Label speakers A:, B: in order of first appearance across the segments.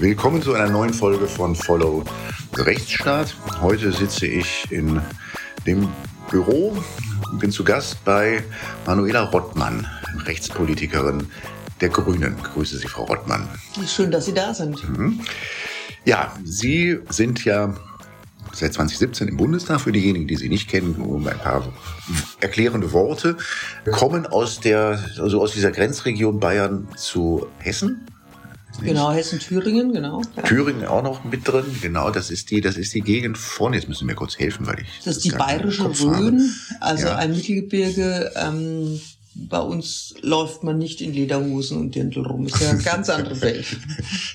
A: Willkommen zu einer neuen Folge von Follow the Rechtsstaat. Heute sitze ich in dem Büro und bin zu Gast bei Manuela Rottmann, Rechtspolitikerin der Grünen. Grüße Sie, Frau Rottmann.
B: Schön, dass Sie da sind. Mhm.
A: Ja, Sie sind ja seit 2017 im Bundestag. Für diejenigen, die Sie nicht kennen, um ein paar erklärende Worte, kommen aus der, also aus dieser Grenzregion Bayern zu Hessen.
B: Genau, Hessen-Thüringen, genau.
A: Ja. Thüringen auch noch mit drin, genau, das ist die, das ist die Gegend vorne. Jetzt müssen wir kurz helfen, weil ich.
B: Das, ist die bayerische Rhön, also ja. ein Mittelgebirge, ähm, bei uns läuft man nicht in Lederhosen und Dirndl rum. Ist ja eine ganz andere Welt.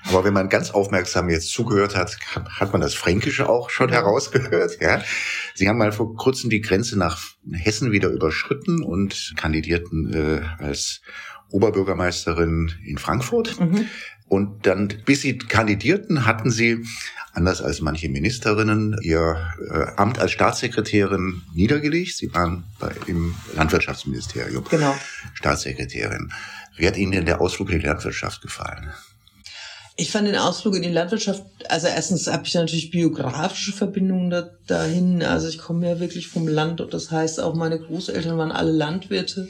A: Aber wenn man ganz aufmerksam jetzt zugehört hat, hat man das Fränkische auch schon herausgehört. Ja? Sie haben mal vor kurzem die Grenze nach Hessen wieder überschritten und kandidierten äh, als Oberbürgermeisterin in Frankfurt. Mhm. Und dann, bis sie kandidierten, hatten sie, anders als manche Ministerinnen, ihr äh, Amt als Staatssekretärin niedergelegt. Sie waren bei, im Landwirtschaftsministerium genau. Staatssekretärin. Wie hat Ihnen denn der Ausflug in die Landwirtschaft gefallen?
B: Ich fand den Ausflug in die Landwirtschaft, also erstens habe ich natürlich biografische Verbindungen da, dahin. Also ich komme ja wirklich vom Land und das heißt auch meine Großeltern waren alle Landwirte.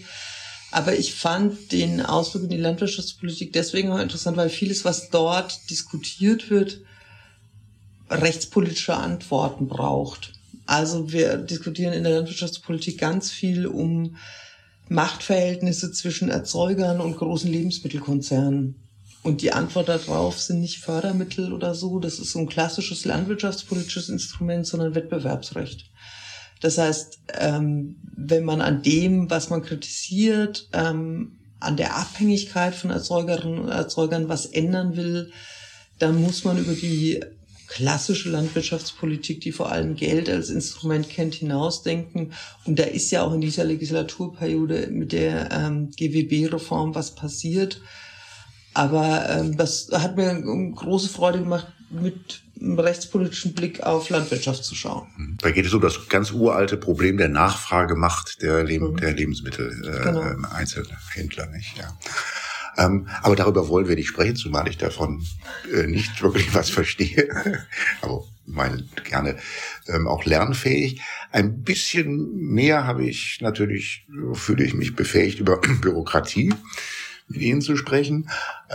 B: Aber ich fand den Ausflug in die Landwirtschaftspolitik deswegen auch interessant, weil vieles, was dort diskutiert wird, rechtspolitische Antworten braucht. Also wir diskutieren in der Landwirtschaftspolitik ganz viel um Machtverhältnisse zwischen Erzeugern und großen Lebensmittelkonzernen. Und die Antwort darauf sind nicht Fördermittel oder so, das ist so ein klassisches landwirtschaftspolitisches Instrument, sondern Wettbewerbsrecht. Das heißt, ähm, wenn man an dem, was man kritisiert, ähm, an der Abhängigkeit von Erzeugerinnen und Erzeugern was ändern will, dann muss man über die klassische Landwirtschaftspolitik, die vor allem Geld als Instrument kennt, hinausdenken. Und da ist ja auch in dieser Legislaturperiode mit der ähm, GWB-Reform was passiert. Aber ähm, das hat mir große Freude gemacht, mit einem rechtspolitischen Blick auf Landwirtschaft zu schauen.
A: Da geht es um das ganz uralte Problem der Nachfragemacht der, Leb mhm. der Lebensmittel äh, genau. Ähm, Einzelhändler, nicht? Ja. Ähm, aber darüber wollen wir nicht sprechen, zumal ich davon äh, nicht wirklich was verstehe. aber meine gerne ähm, auch lernfähig. Ein bisschen mehr habe ich natürlich, fühle ich mich befähigt über Bürokratie mit Ihnen zu sprechen,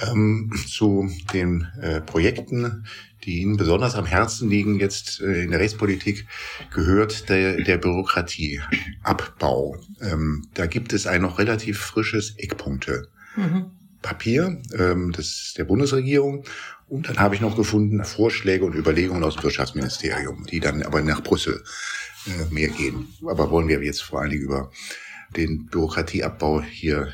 A: ähm, zu den äh, Projekten, die Ihnen besonders am Herzen liegen, jetzt äh, in der Rechtspolitik, gehört der, der Bürokratieabbau. Ähm, da gibt es ein noch relativ frisches Eckpunkte. Mhm. Papier ähm, des, der Bundesregierung. Und dann habe ich noch gefunden Vorschläge und Überlegungen aus dem Wirtschaftsministerium, die dann aber nach Brüssel äh, mehr gehen. Aber wollen wir jetzt vor allen Dingen über den Bürokratieabbau hier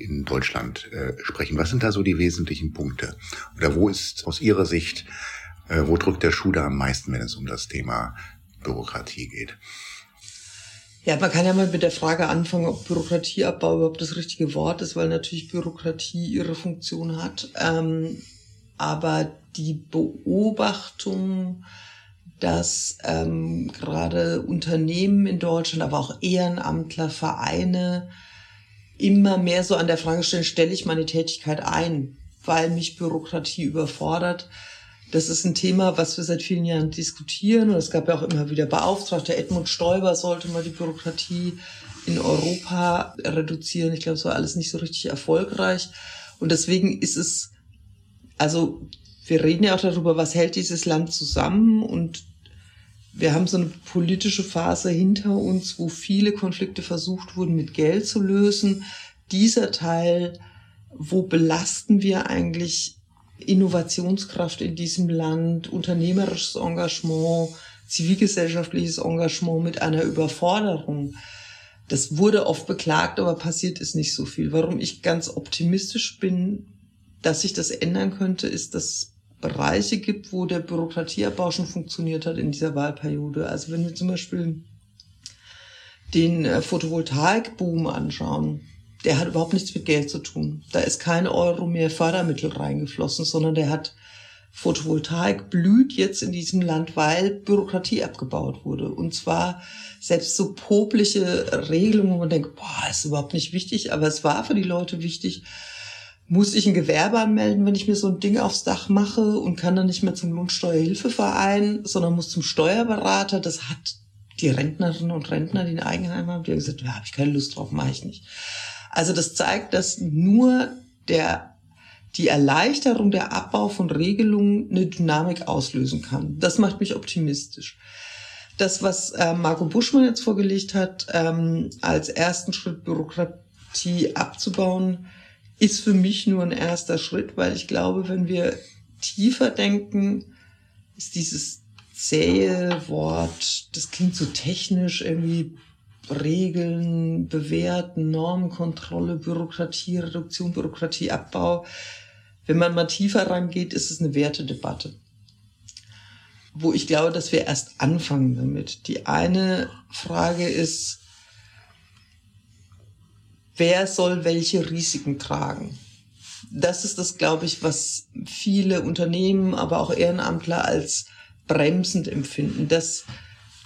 A: in Deutschland äh, sprechen. Was sind da so die wesentlichen Punkte? Oder wo ist aus Ihrer Sicht, äh, wo drückt der Schuh da am meisten, wenn es um das Thema Bürokratie geht?
B: Ja, man kann ja mal mit der Frage anfangen, ob Bürokratieabbau überhaupt das richtige Wort ist, weil natürlich Bürokratie ihre Funktion hat. Ähm, aber die Beobachtung, dass ähm, gerade Unternehmen in Deutschland, aber auch Ehrenamtler, Vereine immer mehr so an der Frage stellen, stelle ich meine Tätigkeit ein, weil mich Bürokratie überfordert das ist ein Thema, was wir seit vielen Jahren diskutieren. Und es gab ja auch immer wieder Beauftragte. Edmund Stoiber sollte mal die Bürokratie in Europa reduzieren. Ich glaube, es war alles nicht so richtig erfolgreich. Und deswegen ist es, also wir reden ja auch darüber, was hält dieses Land zusammen. Und wir haben so eine politische Phase hinter uns, wo viele Konflikte versucht wurden, mit Geld zu lösen. Dieser Teil, wo belasten wir eigentlich Innovationskraft in diesem Land, unternehmerisches Engagement, zivilgesellschaftliches Engagement mit einer Überforderung. Das wurde oft beklagt, aber passiert ist nicht so viel. Warum ich ganz optimistisch bin, dass sich das ändern könnte, ist, dass Bereiche gibt, wo der Bürokratieabbau schon funktioniert hat in dieser Wahlperiode. Also wenn wir zum Beispiel den äh, Photovoltaikboom anschauen, der hat überhaupt nichts mit Geld zu tun. Da ist kein Euro mehr Fördermittel reingeflossen, sondern der hat Photovoltaik blüht jetzt in diesem Land, weil Bürokratie abgebaut wurde. Und zwar selbst so popliche Regelungen, wo man denkt, boah, ist überhaupt nicht wichtig, aber es war für die Leute wichtig. Muss ich ein Gewerbe anmelden, wenn ich mir so ein Ding aufs Dach mache und kann dann nicht mehr zum Lohnsteuerhilfeverein, sondern muss zum Steuerberater. Das hat die Rentnerinnen und Rentner, die ein Eigenheim haben, die haben gesagt, da habe ich keine Lust drauf, mache ich nicht. Also das zeigt, dass nur der, die Erleichterung der Abbau von Regelungen eine Dynamik auslösen kann. Das macht mich optimistisch. Das, was äh, Marco Buschmann jetzt vorgelegt hat, ähm, als ersten Schritt Bürokratie abzubauen, ist für mich nur ein erster Schritt, weil ich glaube, wenn wir tiefer denken, ist dieses zähe Wort, das klingt so technisch, irgendwie Regeln, Bewerten, Normenkontrolle, Bürokratie, Reduktion, Bürokratieabbau. Wenn man mal tiefer rangeht, ist es eine Wertedebatte. Wo ich glaube, dass wir erst anfangen damit. Die eine Frage ist, wer soll welche Risiken tragen. Das ist das, glaube ich, was viele Unternehmen, aber auch Ehrenamtler als bremsend empfinden, dass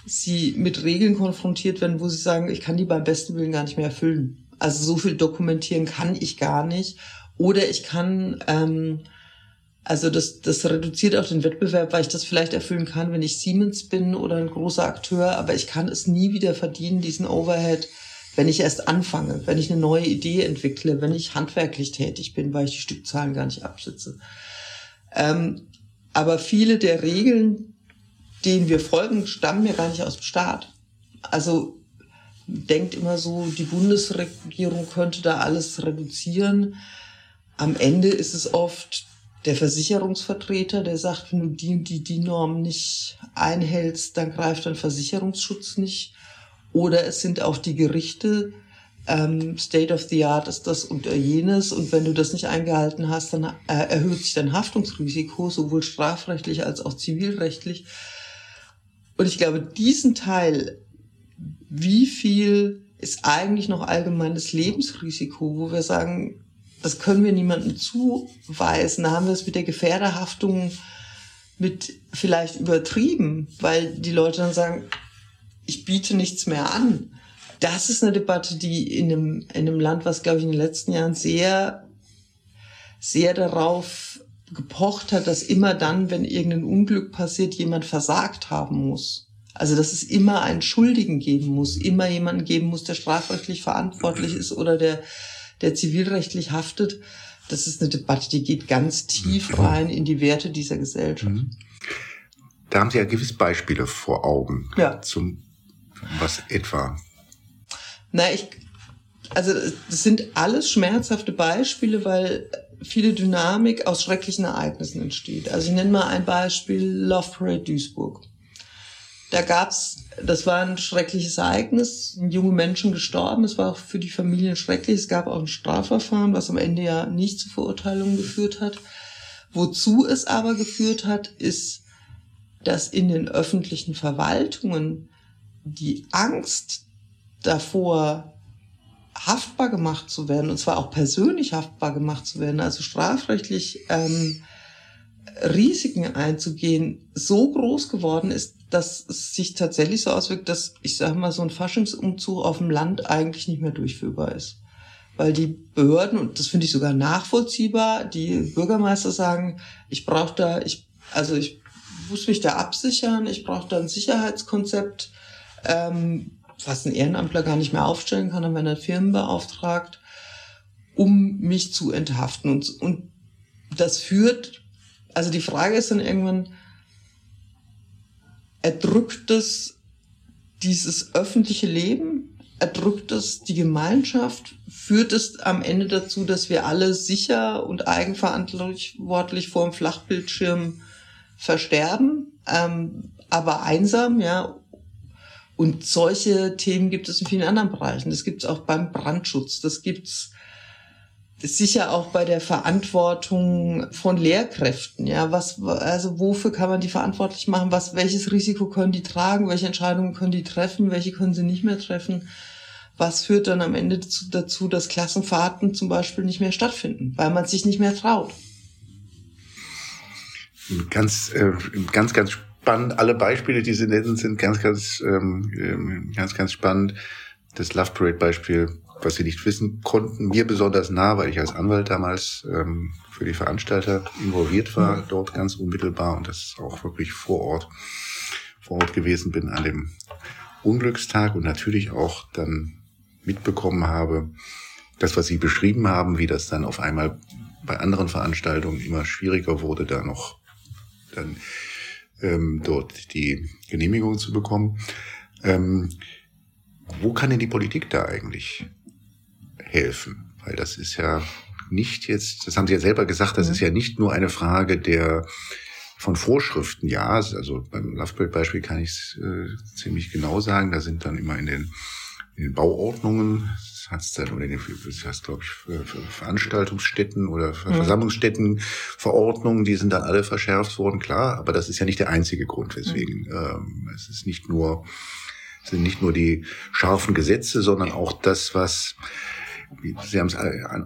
B: sie mit Regeln konfrontiert werden, wo sie sagen, ich kann die beim besten Willen gar nicht mehr erfüllen. Also so viel dokumentieren kann ich gar nicht. Oder ich kann, ähm, also das, das reduziert auch den Wettbewerb, weil ich das vielleicht erfüllen kann, wenn ich Siemens bin oder ein großer Akteur, aber ich kann es nie wieder verdienen, diesen Overhead wenn ich erst anfange, wenn ich eine neue Idee entwickle, wenn ich handwerklich tätig bin, weil ich die Stückzahlen gar nicht absitze. Ähm, aber viele der Regeln, denen wir folgen, stammen ja gar nicht aus dem Staat. Also denkt immer so, die Bundesregierung könnte da alles reduzieren. Am Ende ist es oft der Versicherungsvertreter, der sagt, wenn du die die, die Norm nicht einhältst, dann greift dein Versicherungsschutz nicht. Oder es sind auch die Gerichte, ähm, State of the Art ist das und jenes. Und wenn du das nicht eingehalten hast, dann äh, erhöht sich dein Haftungsrisiko, sowohl strafrechtlich als auch zivilrechtlich. Und ich glaube, diesen Teil, wie viel ist eigentlich noch allgemeines Lebensrisiko, wo wir sagen, das können wir niemandem zuweisen. Da haben wir es mit der Gefährderhaftung mit vielleicht übertrieben, weil die Leute dann sagen, ich biete nichts mehr an. Das ist eine Debatte, die in einem, in einem Land, was, glaube ich, in den letzten Jahren sehr, sehr darauf gepocht hat, dass immer dann, wenn irgendein Unglück passiert, jemand versagt haben muss. Also, dass es immer einen Schuldigen geben muss, immer jemanden geben muss, der strafrechtlich verantwortlich ist oder der, der zivilrechtlich haftet. Das ist eine Debatte, die geht ganz tief mhm. rein in die Werte dieser Gesellschaft. Mhm.
A: Da haben Sie ja gewisse Beispiele vor Augen. Ja. Zum was etwa?
B: Na, ich, also das sind alles schmerzhafte Beispiele, weil viele Dynamik aus schrecklichen Ereignissen entsteht. Also ich nenne mal ein Beispiel Love Parade Duisburg. Da gab's, das war ein schreckliches Ereignis, junge Menschen gestorben, es war auch für die Familien schrecklich, es gab auch ein Strafverfahren, was am Ende ja nicht zu Verurteilungen geführt hat. Wozu es aber geführt hat, ist, dass in den öffentlichen Verwaltungen die Angst davor, haftbar gemacht zu werden, und zwar auch persönlich haftbar gemacht zu werden, also strafrechtlich ähm, Risiken einzugehen, so groß geworden ist, dass es sich tatsächlich so auswirkt, dass ich sage mal, so ein Faschingsumzug auf dem Land eigentlich nicht mehr durchführbar ist. Weil die Behörden, und das finde ich sogar nachvollziehbar, die Bürgermeister sagen, ich brauche da, ich, also ich muss mich da absichern, ich brauche da ein Sicherheitskonzept, ähm, was ein Ehrenamtler gar nicht mehr aufstellen kann, werden er Firmen beauftragt, um mich zu enthaften. Und, und das führt, also die Frage ist dann irgendwann, erdrückt es dieses öffentliche Leben? Erdrückt es die Gemeinschaft? Führt es am Ende dazu, dass wir alle sicher und eigenverantwortlich vor dem Flachbildschirm versterben, ähm, aber einsam, ja, und solche Themen gibt es in vielen anderen Bereichen. Das gibt es auch beim Brandschutz. Das gibt es sicher auch bei der Verantwortung von Lehrkräften. Ja, was, also wofür kann man die verantwortlich machen? Was, welches Risiko können die tragen? Welche Entscheidungen können die treffen? Welche können sie nicht mehr treffen? Was führt dann am Ende dazu, dazu dass Klassenfahrten zum Beispiel nicht mehr stattfinden, weil man sich nicht mehr traut?
A: Ganz, äh, ganz, ganz spannend. Alle Beispiele, die Sie nennen, sind ganz, ganz, ähm, ähm, ganz, ganz spannend. Das Love Parade Beispiel was sie nicht wissen konnten, mir besonders nah, weil ich als Anwalt damals ähm, für die Veranstalter involviert war, mhm. dort ganz unmittelbar und das auch wirklich vor Ort, vor Ort gewesen bin an dem Unglückstag und natürlich auch dann mitbekommen habe, das, was Sie beschrieben haben, wie das dann auf einmal bei anderen Veranstaltungen immer schwieriger wurde, da noch dann ähm, dort die Genehmigung zu bekommen. Ähm, wo kann denn die Politik da eigentlich helfen? Weil das ist ja nicht jetzt, das haben Sie ja selber gesagt, das mhm. ist ja nicht nur eine Frage der von Vorschriften, ja, also beim Lovebild-Beispiel kann ich es äh, ziemlich genau sagen, da sind dann immer in den, in den Bauordnungen, das heißt dann, oder in den, das glaube ich, Veranstaltungsstätten oder mhm. Versammlungsstätten Verordnungen, die sind dann alle verschärft worden, klar, aber das ist ja nicht der einzige Grund, weswegen mhm. ähm, es ist nicht nur sind nicht nur die scharfen Gesetze, sondern auch das, was Sie haben es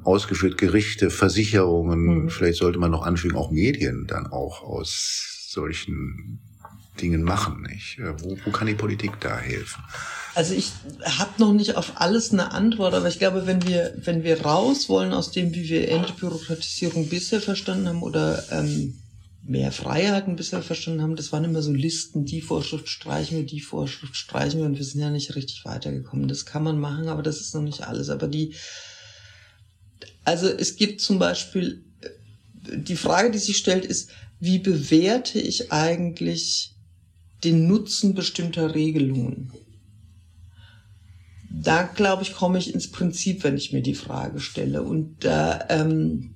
A: ausgeführt, Gerichte, Versicherungen, mhm. vielleicht sollte man noch anfügen, auch Medien dann auch aus solchen Dingen machen. Nicht? Wo, wo kann die Politik da helfen?
B: Also ich habe noch nicht auf alles eine Antwort, aber ich glaube, wenn wir, wenn wir raus wollen aus dem, wie wir Entbürokratisierung bisher verstanden haben oder ähm, mehr Freiheiten bisher verstanden haben, das waren immer so Listen, die Vorschrift streichen wir, die Vorschrift streichen wir und wir sind ja nicht richtig weitergekommen. Das kann man machen, aber das ist noch nicht alles. Aber die, also es gibt zum Beispiel, die Frage, die sich stellt, ist, wie bewerte ich eigentlich den Nutzen bestimmter Regelungen? Da, glaube ich, komme ich ins Prinzip, wenn ich mir die Frage stelle. Und da ähm,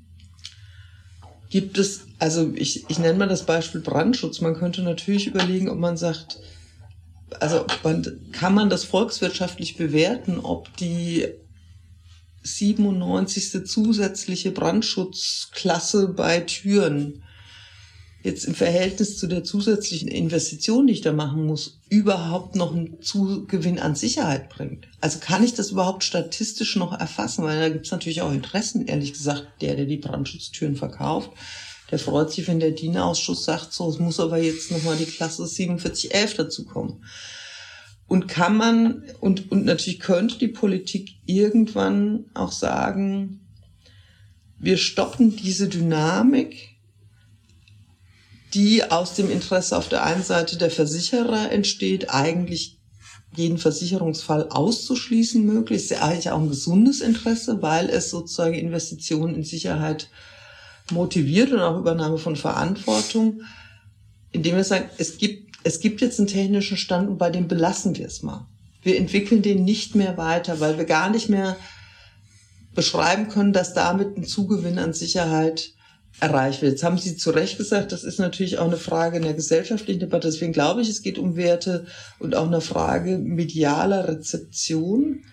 B: gibt es, also ich, ich nenne mal das Beispiel Brandschutz. Man könnte natürlich überlegen, ob man sagt, also man, kann man das volkswirtschaftlich bewerten, ob die 97. zusätzliche Brandschutzklasse bei Türen jetzt im Verhältnis zu der zusätzlichen Investition, die ich da machen muss, überhaupt noch einen Zugewinn an Sicherheit bringt. Also kann ich das überhaupt statistisch noch erfassen? Weil da gibt es natürlich auch Interessen, ehrlich gesagt, der, der die Brandschutztüren verkauft, der freut sich, wenn der Dienerausschuss sagt, so, es muss aber jetzt nochmal die Klasse 4711 dazukommen. Und kann man, und, und natürlich könnte die Politik irgendwann auch sagen, wir stoppen diese Dynamik, die aus dem Interesse auf der einen Seite der Versicherer entsteht, eigentlich jeden Versicherungsfall auszuschließen möglich. Ist ja eigentlich auch ein gesundes Interesse, weil es sozusagen Investitionen in Sicherheit motiviert und auch Übernahme von Verantwortung, indem wir sagen, es gibt, es gibt jetzt einen technischen Stand und bei dem belassen wir es mal. Wir entwickeln den nicht mehr weiter, weil wir gar nicht mehr beschreiben können, dass damit ein Zugewinn an Sicherheit erreicht wird. Jetzt haben Sie zu Recht gesagt, das ist natürlich auch eine Frage in der gesellschaftlichen Debatte. Deswegen glaube ich, es geht um Werte und auch eine Frage medialer Rezeption.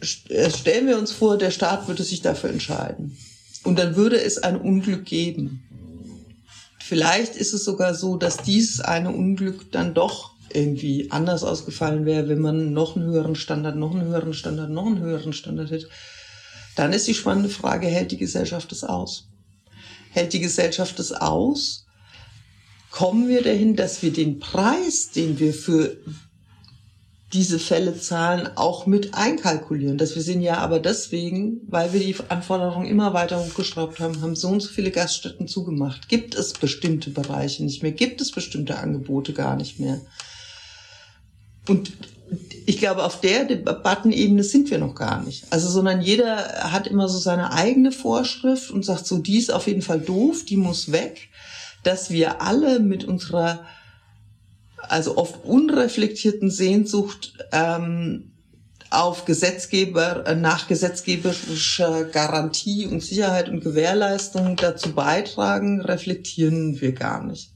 B: Stellen wir uns vor, der Staat würde sich dafür entscheiden. Und dann würde es ein Unglück geben. Vielleicht ist es sogar so, dass dieses eine Unglück dann doch irgendwie anders ausgefallen wäre, wenn man noch einen höheren Standard, noch einen höheren Standard, noch einen höheren Standard hätte. Dann ist die spannende Frage, hält die Gesellschaft es aus? Hält die Gesellschaft es aus? Kommen wir dahin, dass wir den Preis, den wir für diese Fälle zahlen, auch mit einkalkulieren. Dass wir sehen ja aber deswegen, weil wir die Anforderungen immer weiter hochgeschraubt haben, haben so und so viele Gaststätten zugemacht. Gibt es bestimmte Bereiche nicht mehr? Gibt es bestimmte Angebote gar nicht mehr? Und ich glaube, auf der Debattenebene sind wir noch gar nicht. Also, sondern jeder hat immer so seine eigene Vorschrift und sagt so, die ist auf jeden Fall doof, die muss weg. Dass wir alle mit unserer, also oft unreflektierten Sehnsucht ähm, auf Gesetzgeber, nach gesetzgeberischer Garantie und Sicherheit und Gewährleistung dazu beitragen, reflektieren wir gar nicht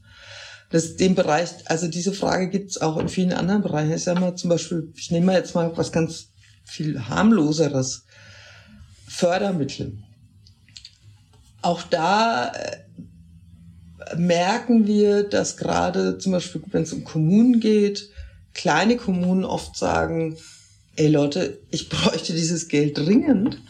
B: das, den Bereich, also diese Frage gibt es auch in vielen anderen Bereichen. Ich sag mal zum Beispiel, ich nehme mal jetzt mal was ganz viel harmloseres. Fördermittel. Auch da äh, merken wir, dass gerade zum Beispiel, wenn es um Kommunen geht, kleine Kommunen oft sagen, ey Leute, ich bräuchte dieses Geld dringend,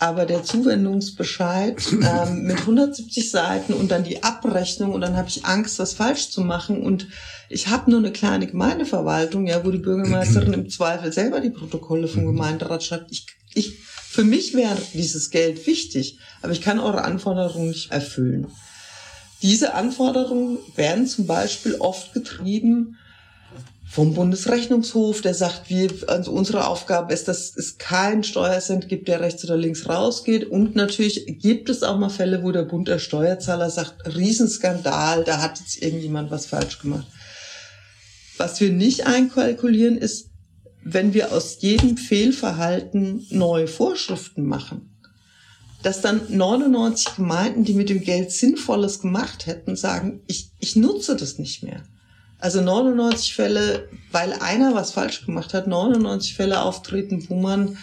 B: aber der Zuwendungsbescheid ähm, mit 170 Seiten und dann die Abrechnung und dann habe ich Angst, was falsch zu machen und ich habe nur eine kleine Gemeindeverwaltung, ja, wo die Bürgermeisterin im Zweifel selber die Protokolle vom mhm. Gemeinderat schreibt. Ich, ich, für mich wäre dieses Geld wichtig, aber ich kann eure Anforderungen nicht erfüllen. Diese Anforderungen werden zum Beispiel oft getrieben vom Bundesrechnungshof, der sagt, wir, also unsere Aufgabe ist, dass es keinen Steuercent gibt, der rechts oder links rausgeht. Und natürlich gibt es auch mal Fälle, wo der Bund der Steuerzahler sagt, Riesenskandal, da hat jetzt irgendjemand was falsch gemacht. Was wir nicht einkalkulieren, ist, wenn wir aus jedem Fehlverhalten neue Vorschriften machen, dass dann 99 Gemeinden, die mit dem Geld Sinnvolles gemacht hätten, sagen, ich, ich nutze das nicht mehr. Also 99 Fälle, weil einer was falsch gemacht hat, 99 Fälle auftreten, wo man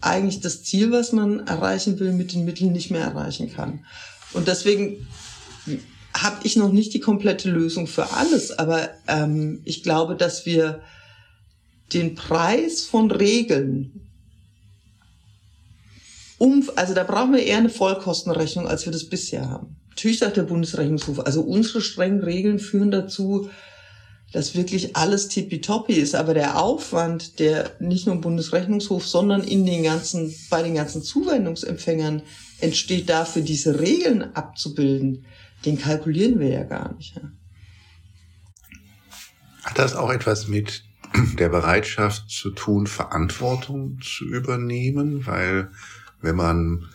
B: eigentlich das Ziel, was man erreichen will, mit den Mitteln nicht mehr erreichen kann. Und deswegen habe ich noch nicht die komplette Lösung für alles, aber ähm, ich glaube, dass wir den Preis von Regeln um, also da brauchen wir eher eine Vollkostenrechnung, als wir das bisher haben. Natürlich sagt der Bundesrechnungshof, also unsere strengen Regeln führen dazu, dass wirklich alles tippitoppi ist. Aber der Aufwand, der nicht nur im Bundesrechnungshof, sondern in den ganzen, bei den ganzen Zuwendungsempfängern entsteht dafür, diese Regeln abzubilden, den kalkulieren wir ja gar nicht.
A: Hat das auch etwas mit der Bereitschaft zu tun, Verantwortung zu übernehmen? Weil wenn man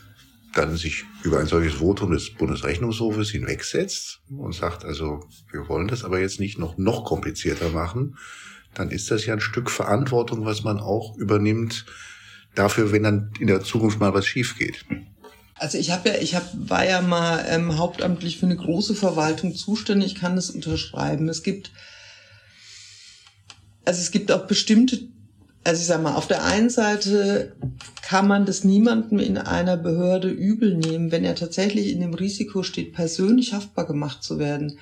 A: dann sich über ein solches Votum des Bundesrechnungshofes hinwegsetzt und sagt, also wir wollen das aber jetzt nicht noch, noch komplizierter machen, dann ist das ja ein Stück Verantwortung, was man auch übernimmt dafür, wenn dann in der Zukunft mal was schief geht.
B: Also ich habe ja, ich hab, war ja mal ähm, hauptamtlich für eine große Verwaltung zuständig, kann das unterschreiben. Es gibt, also es gibt auch bestimmte also ich sag mal, auf der einen Seite kann man das niemandem in einer Behörde übel nehmen, wenn er tatsächlich in dem Risiko steht, persönlich haftbar gemacht zu werden,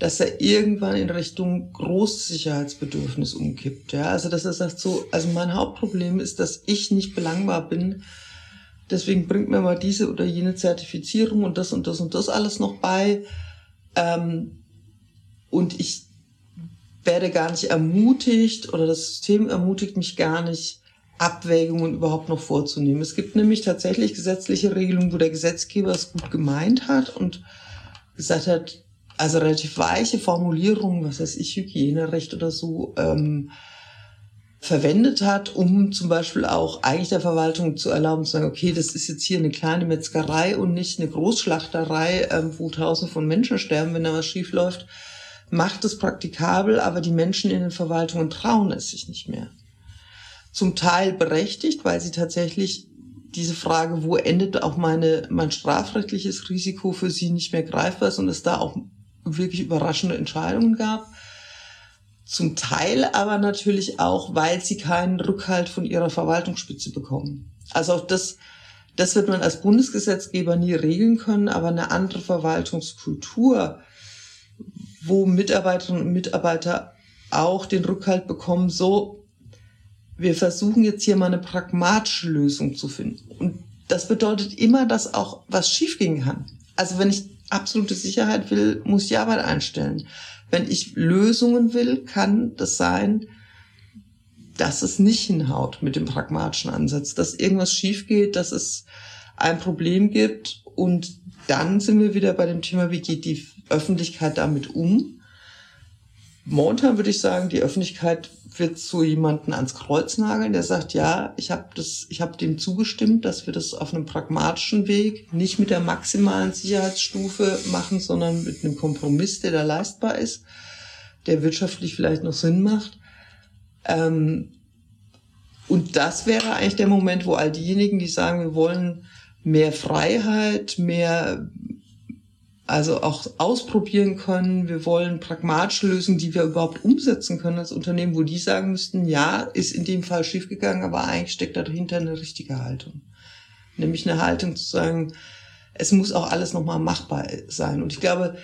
B: dass er irgendwann in Richtung Großsicherheitsbedürfnis umkippt. Ja, also dass er sagt so, also mein Hauptproblem ist, dass ich nicht belangbar bin. Deswegen bringt mir mal diese oder jene Zertifizierung und das und das und das alles noch bei. Ähm, und ich werde gar nicht ermutigt oder das System ermutigt mich gar nicht, Abwägungen überhaupt noch vorzunehmen. Es gibt nämlich tatsächlich gesetzliche Regelungen, wo der Gesetzgeber es gut gemeint hat und gesagt hat, also relativ weiche Formulierungen, was weiß ich, Hygienerecht oder so, ähm, verwendet hat, um zum Beispiel auch eigentlich der Verwaltung zu erlauben, zu sagen, okay, das ist jetzt hier eine kleine Metzgerei und nicht eine Großschlachterei, ähm, wo tausende von Menschen sterben, wenn da was schief läuft macht es praktikabel, aber die Menschen in den Verwaltungen trauen es sich nicht mehr. Zum Teil berechtigt, weil sie tatsächlich diese Frage, wo endet auch meine, mein strafrechtliches Risiko für sie nicht mehr greifbar ist und es da auch wirklich überraschende Entscheidungen gab. Zum Teil aber natürlich auch, weil sie keinen Rückhalt von ihrer Verwaltungsspitze bekommen. Also auch das, das wird man als Bundesgesetzgeber nie regeln können, aber eine andere Verwaltungskultur wo Mitarbeiterinnen und Mitarbeiter auch den Rückhalt bekommen, so, wir versuchen jetzt hier mal eine pragmatische Lösung zu finden. Und das bedeutet immer, dass auch was schiefgehen kann. Also wenn ich absolute Sicherheit will, muss ich Arbeit einstellen. Wenn ich Lösungen will, kann das sein, dass es nicht hinhaut mit dem pragmatischen Ansatz, dass irgendwas schief geht, dass es ein Problem gibt und dann sind wir wieder bei dem Thema, wie geht die Öffentlichkeit damit um? Momentan würde ich sagen, die Öffentlichkeit wird so jemanden ans Kreuz nageln, der sagt, ja, ich habe das, ich habe dem zugestimmt, dass wir das auf einem pragmatischen Weg, nicht mit der maximalen Sicherheitsstufe machen, sondern mit einem Kompromiss, der da leistbar ist, der wirtschaftlich vielleicht noch Sinn macht. Ähm, und das wäre eigentlich der Moment, wo all diejenigen, die sagen, wir wollen mehr Freiheit, mehr also auch ausprobieren können. Wir wollen pragmatische Lösungen, die wir überhaupt umsetzen können als Unternehmen, wo die sagen müssten, ja, ist in dem Fall schiefgegangen, aber eigentlich steckt dahinter eine richtige Haltung. Nämlich eine Haltung zu sagen, es muss auch alles nochmal machbar sein. Und ich glaube,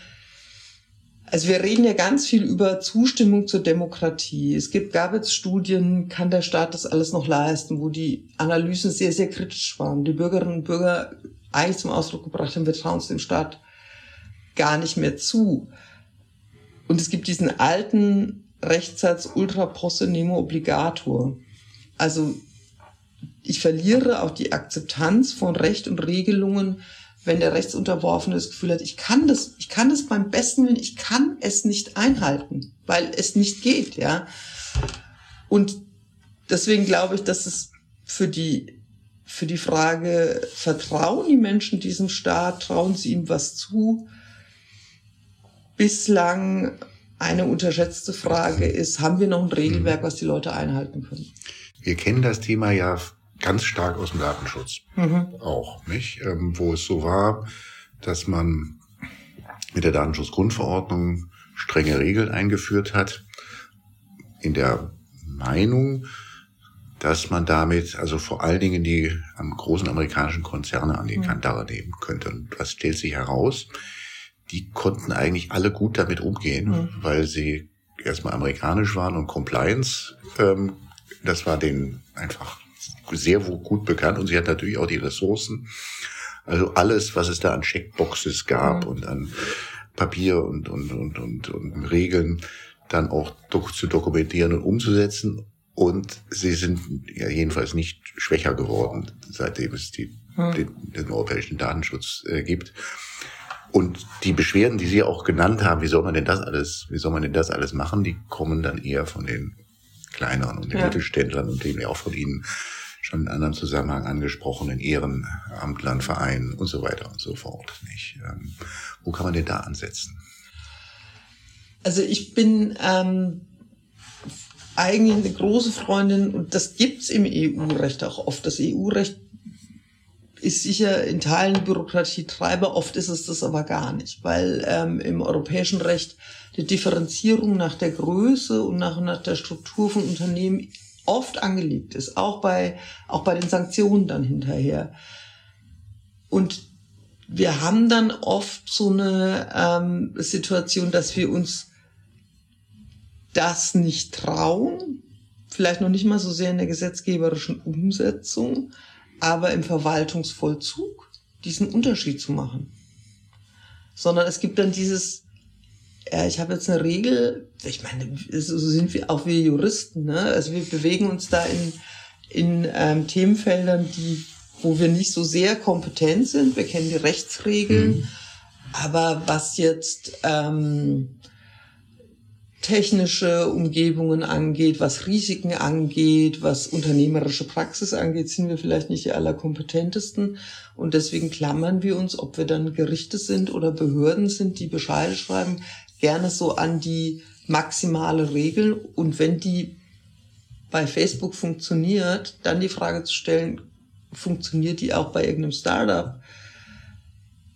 B: Also wir reden ja ganz viel über Zustimmung zur Demokratie. Es gibt, gab jetzt Studien, kann der Staat das alles noch leisten, wo die Analysen sehr, sehr kritisch waren. Die Bürgerinnen und Bürger eigentlich zum Ausdruck gebracht haben, wir trauen es dem Staat gar nicht mehr zu. Und es gibt diesen alten Rechtssatz ultra posse nemo obligator. Also ich verliere auch die Akzeptanz von Recht und Regelungen, wenn der Rechtsunterworfene das Gefühl hat, ich kann das, ich kann das beim besten Willen, ich kann es nicht einhalten, weil es nicht geht, ja. Und deswegen glaube ich, dass es für die, für die Frage, vertrauen die Menschen diesem Staat, trauen sie ihm was zu, bislang eine unterschätzte Frage ist, haben wir noch ein Regelwerk, was die Leute einhalten können?
A: Wir kennen das Thema ja ganz stark aus dem Datenschutz mhm. auch, nicht? Ähm, wo es so war, dass man mit der Datenschutzgrundverordnung strenge Regeln eingeführt hat, in der Meinung, dass man damit also vor allen Dingen die am großen amerikanischen Konzerne an die mhm. Kandare nehmen könnte. Und was stellt sich heraus? Die konnten eigentlich alle gut damit umgehen, mhm. weil sie erstmal amerikanisch waren und Compliance, ähm, das war denen einfach sehr gut bekannt und sie hat natürlich auch die Ressourcen. Also alles, was es da an Checkboxes gab mhm. und an Papier und, und, und, und, und Regeln, dann auch zu dokumentieren und umzusetzen. Und sie sind ja jedenfalls nicht schwächer geworden, seitdem es die, mhm. den, den europäischen Datenschutz äh, gibt. Und die Beschwerden, die Sie auch genannt haben, wie soll man denn das alles, wie soll man denn das alles machen, die kommen dann eher von den kleineren und den ja. Mittelständlern und denen ja auch von Ihnen schon in anderem Zusammenhang angesprochenen Ehrenamtlern, Vereinen und so weiter und so fort. Nicht? Ähm, wo kann man denn da ansetzen?
B: Also ich bin ähm, eigentlich eine große Freundin und das gibt's im EU-Recht auch oft. Das EU-Recht ist sicher in Teilen Bürokratietreiber, oft ist es das aber gar nicht, weil ähm, im europäischen Recht die Differenzierung nach der Größe und nach, nach der Struktur von Unternehmen oft angelegt ist, auch bei, auch bei den Sanktionen dann hinterher. Und wir haben dann oft so eine ähm, Situation, dass wir uns das nicht trauen, vielleicht noch nicht mal so sehr in der gesetzgeberischen Umsetzung, aber im Verwaltungsvollzug diesen Unterschied zu machen. Sondern es gibt dann dieses, ja, ich habe jetzt eine Regel, ich meine, so sind wir auch wir Juristen, ne? Also wir bewegen uns da in, in ähm, Themenfeldern, die, wo wir nicht so sehr kompetent sind. Wir kennen die Rechtsregeln, mhm. aber was jetzt ähm, technische Umgebungen angeht, was Risiken angeht, was unternehmerische Praxis angeht, sind wir vielleicht nicht die allerkompetentesten. Und deswegen klammern wir uns, ob wir dann Gerichte sind oder Behörden sind, die Bescheide schreiben, gerne so an die maximale Regel und wenn die bei Facebook funktioniert, dann die Frage zu stellen, funktioniert die auch bei irgendeinem Startup?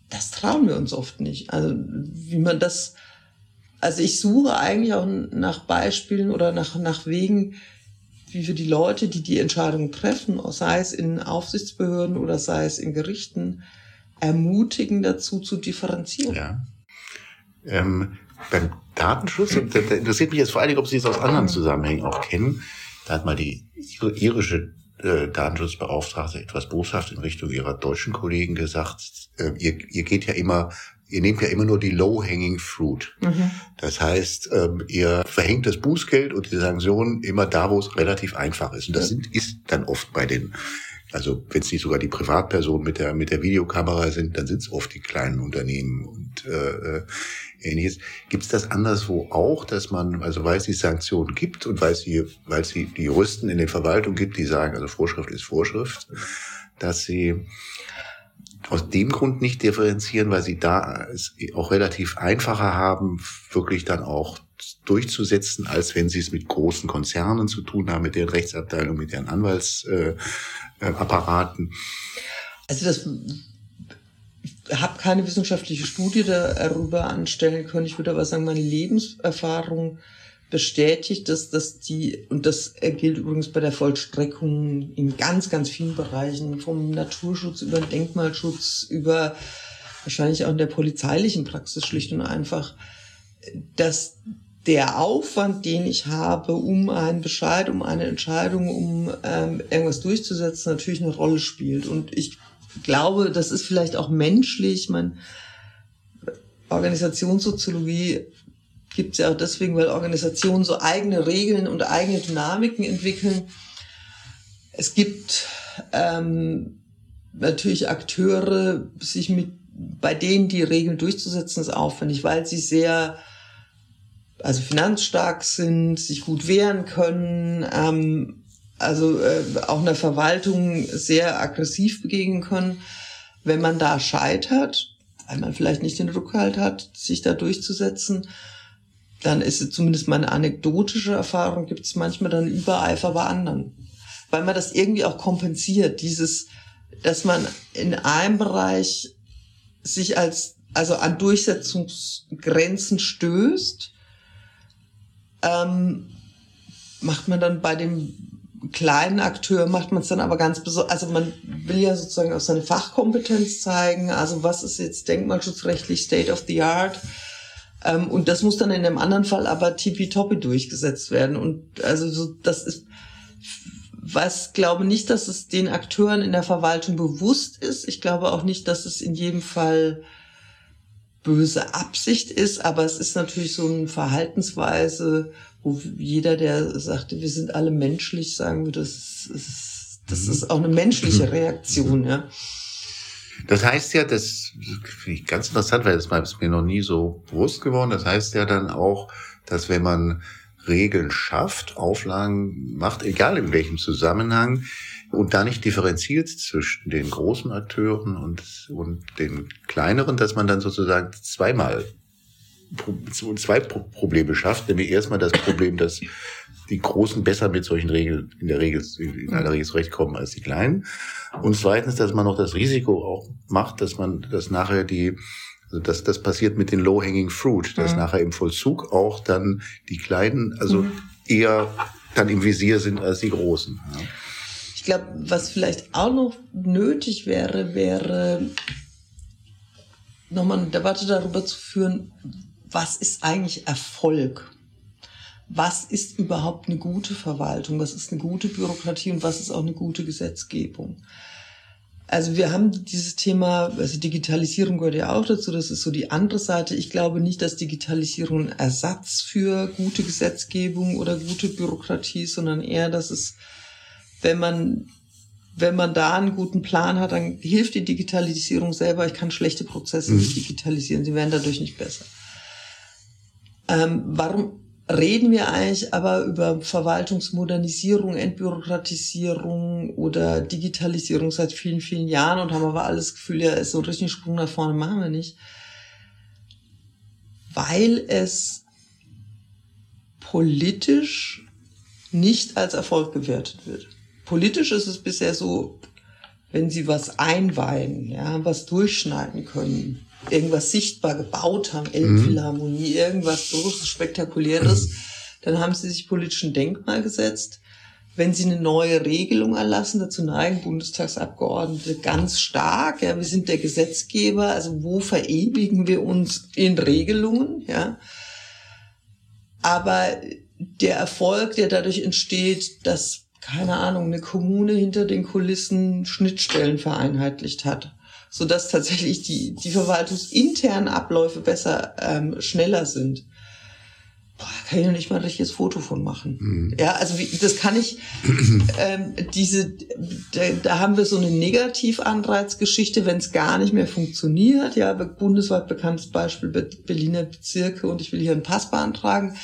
B: Das trauen wir uns oft nicht. Also wie man das, also ich suche eigentlich auch nach Beispielen oder nach, nach Wegen, wie wir die Leute, die die Entscheidungen treffen, sei es in Aufsichtsbehörden oder sei es in Gerichten, ermutigen dazu zu differenzieren.
A: Ja. Ähm, beim Datenschutz, und da interessiert mich jetzt vor allen Dingen, ob Sie es aus anderen Zusammenhängen auch kennen, da hat mal die irische äh, Datenschutzbeauftragte etwas boshaft in Richtung ihrer deutschen Kollegen gesagt, äh, ihr, ihr geht ja immer, ihr nehmt ja immer nur die low-hanging fruit. Mhm. Das heißt, ähm, ihr verhängt das Bußgeld und die Sanktionen immer da, wo es relativ einfach ist. Und das sind, ist dann oft bei den also wenn es nicht sogar die Privatpersonen mit der mit der Videokamera sind, dann sind es oft die kleinen Unternehmen und äh, äh ähnliches. Gibt es das anderswo auch, dass man, also weil es die Sanktionen gibt und weil es die, weil es die, Juristen in der Verwaltung gibt, die sagen, also Vorschrift ist Vorschrift, dass sie aus dem Grund nicht differenzieren, weil sie da es auch relativ einfacher haben, wirklich dann auch durchzusetzen, als wenn sie es mit großen Konzernen zu tun haben, mit deren Rechtsabteilung, mit deren Anwaltsapparaten.
B: also das habe keine wissenschaftliche Studie darüber anstellen können. Ich würde aber sagen, meine Lebenserfahrung bestätigt, dass, dass die, und das gilt übrigens bei der Vollstreckung in ganz, ganz vielen Bereichen, vom Naturschutz über den Denkmalschutz, über wahrscheinlich auch in der polizeilichen Praxis schlicht und einfach, dass der Aufwand, den ich habe, um einen Bescheid, um eine Entscheidung, um ähm, irgendwas durchzusetzen, natürlich eine Rolle spielt. Und ich glaube, das ist vielleicht auch menschlich. Man, Organisationssoziologie gibt es ja auch deswegen, weil Organisationen so eigene Regeln und eigene Dynamiken entwickeln. Es gibt ähm, natürlich Akteure, sich mit bei denen die Regeln durchzusetzen, ist aufwendig, weil sie sehr also finanzstark sind, sich gut wehren können, ähm, also äh, auch einer Verwaltung sehr aggressiv begegnen können. Wenn man da scheitert, weil man vielleicht nicht den Rückhalt hat, sich da durchzusetzen, dann ist es zumindest meine anekdotische Erfahrung, gibt es manchmal dann Übereifer bei anderen. Weil man das irgendwie auch kompensiert, dieses, dass man in einem Bereich sich als, also an Durchsetzungsgrenzen stößt, ähm, macht man dann bei dem kleinen Akteur, macht man es dann aber ganz besonders, also man will ja sozusagen auch seine Fachkompetenz zeigen, also was ist jetzt denkmalschutzrechtlich State of the Art, ähm, und das muss dann in dem anderen Fall aber tippitoppi durchgesetzt werden. Und also so, das ist, was glaube nicht, dass es den Akteuren in der Verwaltung bewusst ist. Ich glaube auch nicht, dass es in jedem Fall böse Absicht ist, aber es ist natürlich so eine Verhaltensweise, wo jeder, der sagte, wir sind alle menschlich, sagen wir, das ist, das mhm. ist auch eine menschliche Reaktion, ja.
A: Das heißt ja, das finde ich ganz interessant, weil das ist mir noch nie so bewusst geworden. Das heißt ja dann auch, dass wenn man Regeln schafft, Auflagen macht, egal in welchem Zusammenhang, und da nicht differenziert zwischen den großen Akteuren und, und den kleineren, dass man dann sozusagen zweimal zwei Probleme schafft, nämlich erstmal das Problem, dass die Großen besser mit solchen Regeln in der Regel, in aller Regel zurechtkommen als die Kleinen. Und zweitens, dass man noch das Risiko auch macht, dass man, dass nachher die, also das, das passiert mit den Low-Hanging Fruit, dass mhm. nachher im Vollzug auch dann die Kleinen, also mhm. eher dann im Visier sind als die Großen. Ja.
B: Ich glaube, was vielleicht auch noch nötig wäre, wäre nochmal eine Debatte darüber zu führen, was ist eigentlich Erfolg? Was ist überhaupt eine gute Verwaltung? Was ist eine gute Bürokratie und was ist auch eine gute Gesetzgebung? Also wir haben dieses Thema, also Digitalisierung gehört ja auch dazu, das ist so die andere Seite. Ich glaube nicht, dass Digitalisierung ein Ersatz für gute Gesetzgebung oder gute Bürokratie ist, sondern eher, dass es, wenn man, wenn man da einen guten Plan hat, dann hilft die Digitalisierung selber. Ich kann schlechte Prozesse mhm. nicht digitalisieren, sie werden dadurch nicht besser. Ähm, warum reden wir eigentlich aber über Verwaltungsmodernisierung, Entbürokratisierung oder Digitalisierung seit vielen, vielen Jahren und haben aber alles Gefühl, ja, so einen richtigen Sprung nach vorne machen wir nicht. Weil es politisch nicht als Erfolg gewertet wird. Politisch ist es bisher so, wenn sie was einweihen, ja, was durchschneiden können, irgendwas sichtbar gebaut haben, Elbphilharmonie, mhm. irgendwas großes, spektakuläres, dann haben sie sich politischen Denkmal gesetzt. Wenn sie eine neue Regelung erlassen, dazu neigen Bundestagsabgeordnete ganz stark, ja, wir sind der Gesetzgeber, also wo verewigen wir uns in Regelungen, ja. Aber der Erfolg, der dadurch entsteht, dass, keine Ahnung, eine Kommune hinter den Kulissen Schnittstellen vereinheitlicht hat, so dass tatsächlich die, die verwaltungsinternen Abläufe besser, ähm, schneller sind. Boah, kann ich noch nicht mal ein richtiges Foto von machen. Mhm. Ja, also wie, das kann ich, ähm, diese, da, da haben wir so eine Negativanreizgeschichte, wenn es gar nicht mehr funktioniert. Ja, bundesweit bekanntes Beispiel Berliner Bezirke und ich will hier einen Pass beantragen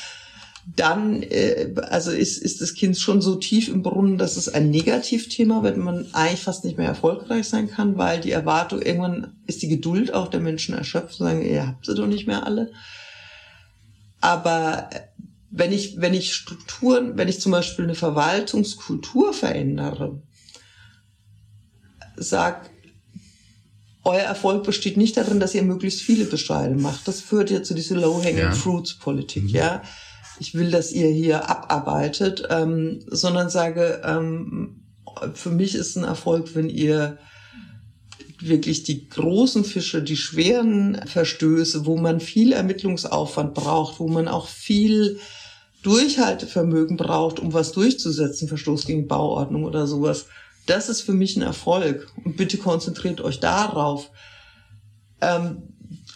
B: dann äh, also ist, ist das Kind schon so tief im Brunnen, dass es ein Negativthema wird, man eigentlich fast nicht mehr erfolgreich sein kann, weil die Erwartung, irgendwann ist die Geduld auch der Menschen erschöpft und sagen, ihr habt sie doch nicht mehr alle. Aber äh, wenn ich, wenn ich Strukturen, wenn ich zum Beispiel eine Verwaltungskultur verändere, sag, euer Erfolg besteht nicht darin, dass ihr möglichst viele Bescheide macht. Das führt ja zu dieser Low-Hanging ja. Fruits Politik, mhm. ja ich will, dass ihr hier abarbeitet, ähm, sondern sage, ähm, für mich ist ein Erfolg, wenn ihr wirklich die großen Fische, die schweren Verstöße, wo man viel Ermittlungsaufwand braucht, wo man auch viel Durchhaltevermögen braucht, um was durchzusetzen, Verstoß gegen Bauordnung oder sowas. Das ist für mich ein Erfolg. Und bitte konzentriert euch darauf. Ähm,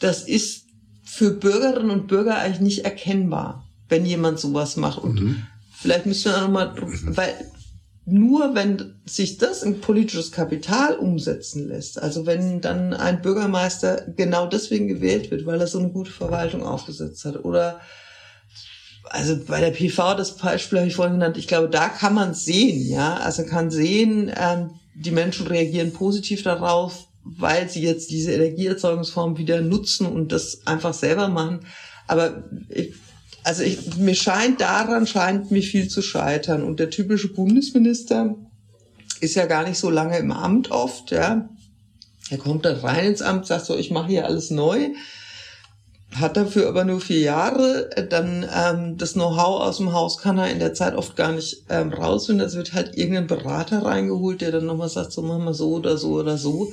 B: das ist für Bürgerinnen und Bürger eigentlich nicht erkennbar, wenn jemand sowas macht. Und mhm. vielleicht müssen wir auch nochmal, weil nur wenn sich das in politisches Kapital umsetzen lässt, also wenn dann ein Bürgermeister genau deswegen gewählt wird, weil er so eine gute Verwaltung aufgesetzt hat oder also bei der PV, das Beispiel habe ich vorhin genannt, ich glaube, da kann man sehen, ja, also kann sehen, ähm, die Menschen reagieren positiv darauf, weil sie jetzt diese Energieerzeugungsform wieder nutzen und das einfach selber machen. Aber ich, also ich, mir scheint daran scheint mir viel zu scheitern. Und der typische Bundesminister ist ja gar nicht so lange im Amt oft, ja. Er kommt dann rein ins Amt, sagt so, ich mache hier alles neu hat dafür aber nur vier Jahre. Dann ähm, das Know-how aus dem Haus kann er in der Zeit oft gar nicht ähm, rausfinden. Es wird halt irgendein Berater reingeholt, der dann nochmal sagt, so machen wir so oder so oder so.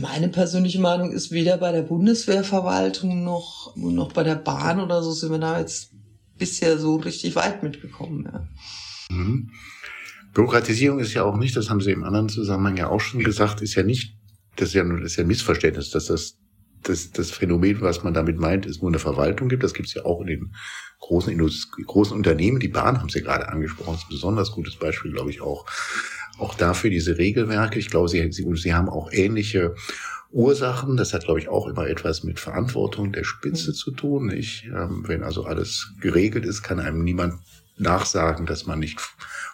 B: Meine persönliche Meinung ist, weder bei der Bundeswehrverwaltung noch, noch bei der Bahn oder so sind wir da jetzt bisher so richtig weit mitgekommen. Ja.
A: Mhm. Bürokratisierung ist ja auch nicht, das haben Sie im anderen Zusammenhang ja auch schon gesagt, ist ja nicht, das ist ja, das ist ja ein Missverständnis, dass das das, das Phänomen, was man damit meint, ist nur eine Verwaltung gibt. Das gibt es ja auch in den großen, großen Unternehmen. Die Bahn haben Sie gerade angesprochen. Das ist ein besonders gutes Beispiel, glaube ich, auch. Auch dafür diese Regelwerke. Ich glaube, Sie, Sie, Sie haben auch ähnliche Ursachen. Das hat, glaube ich, auch immer etwas mit Verantwortung der Spitze mhm. zu tun. Ich, ähm, wenn also alles geregelt ist, kann einem niemand nachsagen, dass man nicht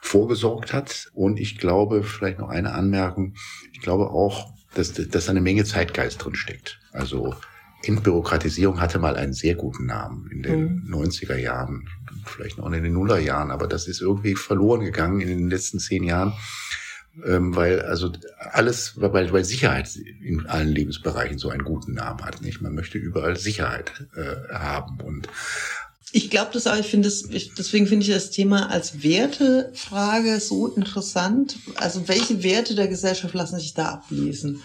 A: vorgesorgt hat. Und ich glaube, vielleicht noch eine Anmerkung. Ich glaube auch, dass, dass eine Menge Zeitgeist drin steckt. Also Entbürokratisierung hatte mal einen sehr guten Namen in den mhm. 90er Jahren, vielleicht noch in den Nullerjahren, aber das ist irgendwie verloren gegangen in den letzten zehn Jahren, ähm, weil also alles, weil, weil Sicherheit in allen Lebensbereichen so einen guten Namen hat. Nicht? Man möchte überall Sicherheit äh, haben und
B: ich glaube das auch, ich finde ich, deswegen finde ich das Thema als Wertefrage so interessant. Also welche Werte der Gesellschaft lassen sich da ablesen?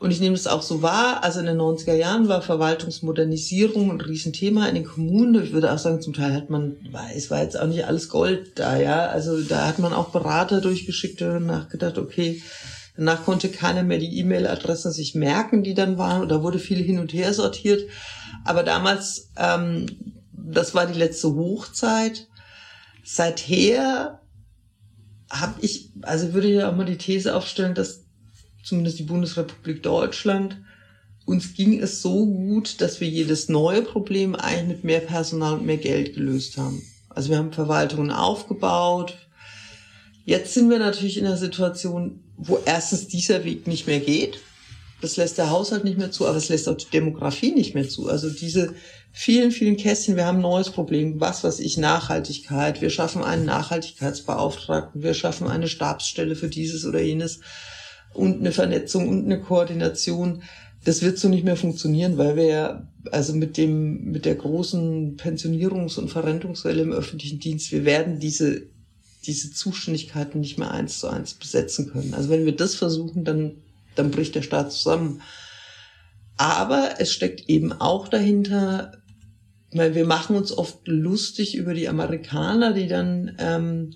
B: Und ich nehme das auch so wahr. Also in den 90er Jahren war Verwaltungsmodernisierung ein Riesenthema in den Kommunen. Ich würde auch sagen, zum Teil hat man, es war jetzt auch nicht alles Gold da, ja. Also da hat man auch Berater durchgeschickt und nachgedacht, okay, danach konnte keiner mehr die E-Mail-Adressen sich merken, die dann waren. Oder wurde viel hin und her sortiert. Aber damals, ähm, das war die letzte Hochzeit. Seither habe ich, also würde ich auch mal die These aufstellen, dass zumindest die Bundesrepublik Deutschland, uns ging es so gut, dass wir jedes neue Problem eigentlich mit mehr Personal und mehr Geld gelöst haben. Also wir haben Verwaltungen aufgebaut. Jetzt sind wir natürlich in einer Situation, wo erstens dieser Weg nicht mehr geht. Das lässt der Haushalt nicht mehr zu, aber es lässt auch die Demografie nicht mehr zu. Also diese vielen, vielen Kästchen, wir haben ein neues Problem, was weiß ich, Nachhaltigkeit. Wir schaffen einen Nachhaltigkeitsbeauftragten, wir schaffen eine Stabsstelle für dieses oder jenes und eine Vernetzung und eine Koordination. Das wird so nicht mehr funktionieren, weil wir ja, also mit dem, mit der großen Pensionierungs- und Verrentungswelle im öffentlichen Dienst, wir werden diese, diese Zuständigkeiten nicht mehr eins zu eins besetzen können. Also wenn wir das versuchen, dann, dann bricht der Staat zusammen. Aber es steckt eben auch dahinter, weil wir machen uns oft lustig über die Amerikaner, die dann ähm,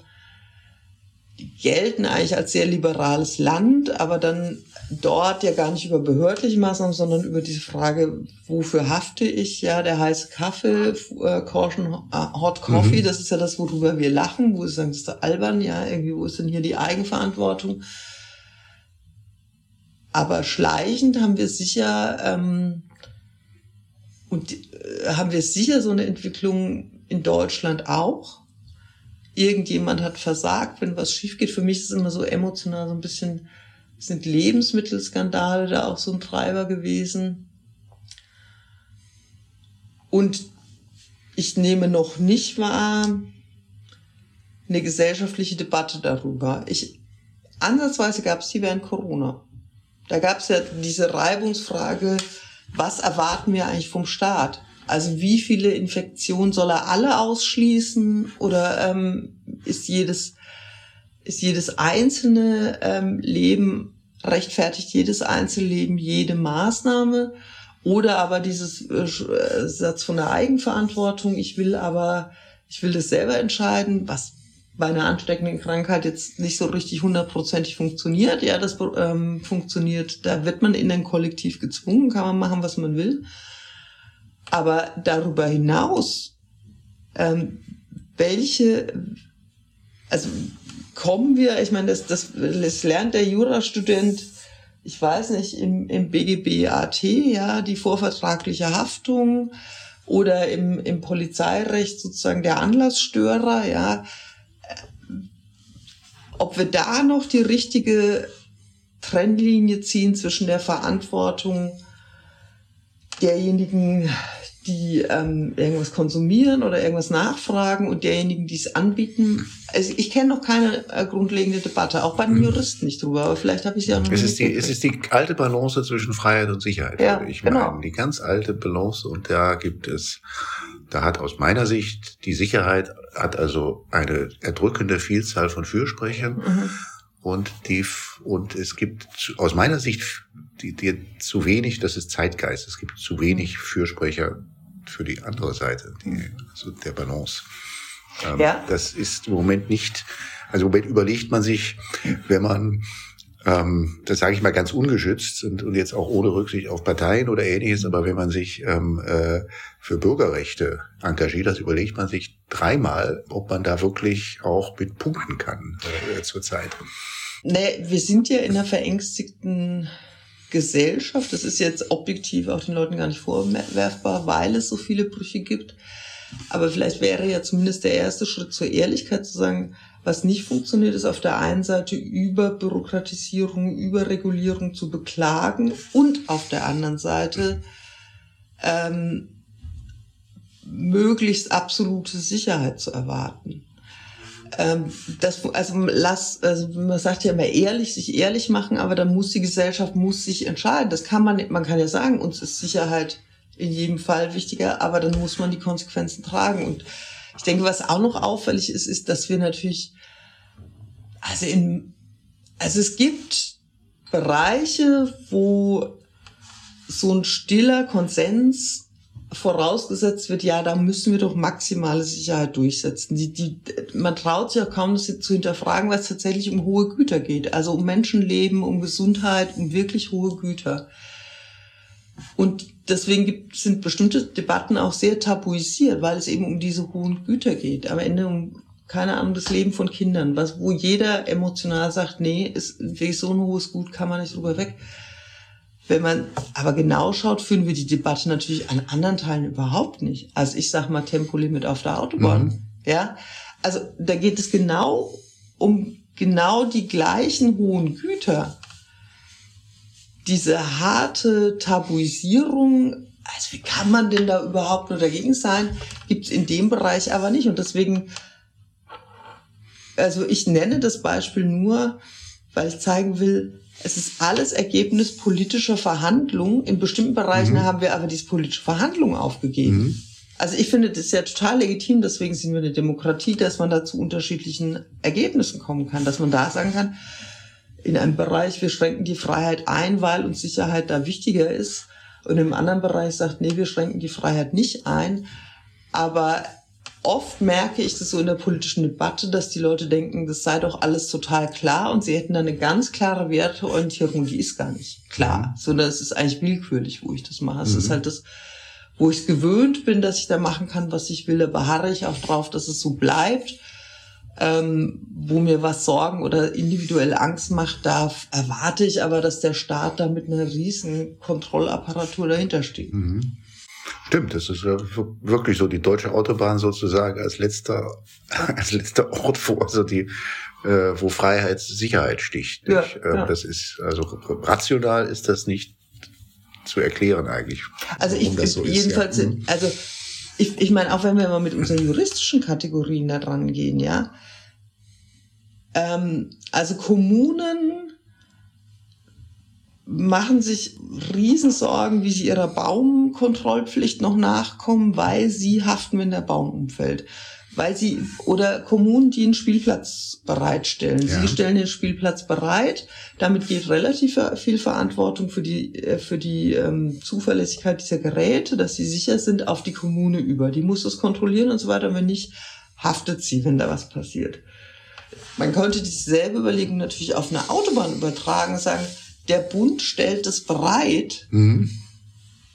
B: gelten eigentlich als sehr liberales Land, aber dann dort ja gar nicht über behördliche Maßnahmen, sondern über diese Frage, wofür hafte ich? Ja, der heiße Kaffee, äh, Caution äh, Hot Coffee, mhm. das ist ja das, worüber wir lachen, wo sie sagen, das ist albern, ja, irgendwie, wo ist denn hier die Eigenverantwortung? Aber schleichend haben wir sicher, ähm, und äh, haben wir sicher so eine Entwicklung in Deutschland auch, irgendjemand hat versagt, wenn was schief geht. Für mich ist es immer so emotional so ein bisschen, sind Lebensmittelskandale da auch so ein Treiber gewesen. Und ich nehme noch nicht wahr eine gesellschaftliche Debatte darüber. Ich, ansatzweise gab es die während Corona. Da gab es ja diese Reibungsfrage, was erwarten wir eigentlich vom Staat? Also wie viele Infektionen soll er alle ausschließen oder ähm, ist jedes ist jedes einzelne ähm, Leben rechtfertigt jedes Einzelleben jede Maßnahme oder aber dieses äh, äh, Satz von der Eigenverantwortung, ich will aber, ich will das selber entscheiden, was bei einer ansteckenden Krankheit jetzt nicht so richtig hundertprozentig funktioniert. Ja, das ähm, funktioniert, da wird man in ein Kollektiv gezwungen, kann man machen, was man will. Aber darüber hinaus, ähm, welche, also kommen wir, ich meine, das, das, das lernt der Jurastudent, ich weiß nicht, im, im BGB AT, ja, die vorvertragliche Haftung oder im, im Polizeirecht sozusagen der Anlassstörer, ja, ob wir da noch die richtige Trennlinie ziehen zwischen der Verantwortung derjenigen, die ähm, irgendwas konsumieren oder irgendwas nachfragen und derjenigen, die es anbieten. Also ich kenne noch keine äh, grundlegende Debatte, auch bei den mhm. Juristen nicht drüber, aber vielleicht habe ich sie auch noch
A: es ist die, Es ist die alte Balance zwischen Freiheit und Sicherheit, ja, würde ich genau. meinen. Die ganz alte Balance und da gibt es, da hat aus meiner Sicht die Sicherheit hat also eine erdrückende Vielzahl von Fürsprechern. Mhm. Und die, und es gibt aus meiner Sicht die, die, zu wenig, das ist Zeitgeist. Es gibt zu wenig Fürsprecher für die andere Seite, die, also der Balance. Ähm, ja. Das ist im Moment nicht, also im Moment überlegt man sich, wenn man, ähm, das sage ich mal ganz ungeschützt und, und jetzt auch ohne Rücksicht auf Parteien oder ähnliches, aber wenn man sich ähm, äh, für Bürgerrechte engagiert, das überlegt man sich dreimal, ob man da wirklich auch mit punkten kann äh, zurzeit.
B: Nee, wir sind ja in einer verängstigten Gesellschaft. Das ist jetzt objektiv auch den Leuten gar nicht vorwerfbar, weil es so viele Brüche gibt. Aber vielleicht wäre ja zumindest der erste Schritt zur Ehrlichkeit zu sagen, was nicht funktioniert, ist auf der einen Seite über Bürokratisierung, über Regulierung zu beklagen und auf der anderen Seite ähm, möglichst absolute Sicherheit zu erwarten ähm, das, also lass, also man sagt ja immer ehrlich, sich ehrlich machen, aber dann muss die Gesellschaft muss sich entscheiden. Das kann man, man kann ja sagen, uns ist Sicherheit in jedem Fall wichtiger, aber dann muss man die Konsequenzen tragen. Und ich denke, was auch noch auffällig ist, ist, dass wir natürlich, also in, also es gibt Bereiche, wo so ein stiller Konsens vorausgesetzt wird, ja, da müssen wir doch maximale Sicherheit durchsetzen. Die, die, man traut sich auch kaum, das zu hinterfragen, weil es tatsächlich um hohe Güter geht. Also um Menschenleben, um Gesundheit, um wirklich hohe Güter. Und deswegen gibt, sind bestimmte Debatten auch sehr tabuisiert, weil es eben um diese hohen Güter geht. Am Ende um, keine Ahnung, das Leben von Kindern, was, wo jeder emotional sagt, nee, ist wirklich so ein hohes Gut, kann man nicht drüber weg. Wenn man aber genau schaut, führen wir die Debatte natürlich an anderen Teilen überhaupt nicht. Also ich sag mal Tempolimit auf der Autobahn. Mhm. Ja, also da geht es genau um genau die gleichen hohen Güter. Diese harte Tabuisierung, also wie kann man denn da überhaupt nur dagegen sein, gibt es in dem Bereich aber nicht. Und deswegen, also ich nenne das Beispiel nur, weil ich zeigen will, es ist alles Ergebnis politischer Verhandlungen. In bestimmten Bereichen mhm. haben wir aber diese politische Verhandlung aufgegeben. Mhm. Also ich finde das ja total legitim, deswegen sind wir eine Demokratie, dass man da zu unterschiedlichen Ergebnissen kommen kann, dass man da sagen kann, in einem Bereich, wir schränken die Freiheit ein, weil uns Sicherheit da wichtiger ist. Und im anderen Bereich sagt, nee, wir schränken die Freiheit nicht ein. Aber oft merke ich das so in der politischen Debatte, dass die Leute denken, das sei doch alles total klar und sie hätten da eine ganz klare Werteorientierung, die ist gar nicht klar, mhm. sondern es ist eigentlich willkürlich, wo ich das mache. Es ist mhm. halt das, wo ich es gewöhnt bin, dass ich da machen kann, was ich will, da beharre ich auch drauf, dass es so bleibt. Ähm, wo mir was Sorgen oder individuell Angst macht, da erwarte ich aber, dass der Staat da mit einer riesen Kontrollapparatur dahinter steht. Mhm.
A: Stimmt, das ist wirklich so die deutsche Autobahn sozusagen als letzter, als letzter Ort, wo also die, äh, wo Freiheit Sicherheit sticht. Ja, ähm, ja. Das ist also rational ist das nicht zu erklären eigentlich.
B: Also ich so jedenfalls, ja. Mhm. also ich, ich meine, auch wenn wir mal mit unseren juristischen Kategorien da dran gehen, ja. Ähm, also Kommunen machen sich Riesensorgen, wie sie ihrer Baumkontrollpflicht noch nachkommen, weil sie haften, wenn der Baum umfällt. weil sie oder Kommunen, die einen Spielplatz bereitstellen. Ja. Sie stellen den Spielplatz bereit. Damit geht relativ viel Verantwortung für die äh, für die ähm, Zuverlässigkeit dieser Geräte, dass sie sicher sind, auf die Kommune über. Die muss das kontrollieren und so weiter. Und wenn nicht, haftet sie, wenn da was passiert. Man könnte dieselbe Überlegung natürlich auf eine Autobahn übertragen, sagen, der Bund stellt es bereit. Mhm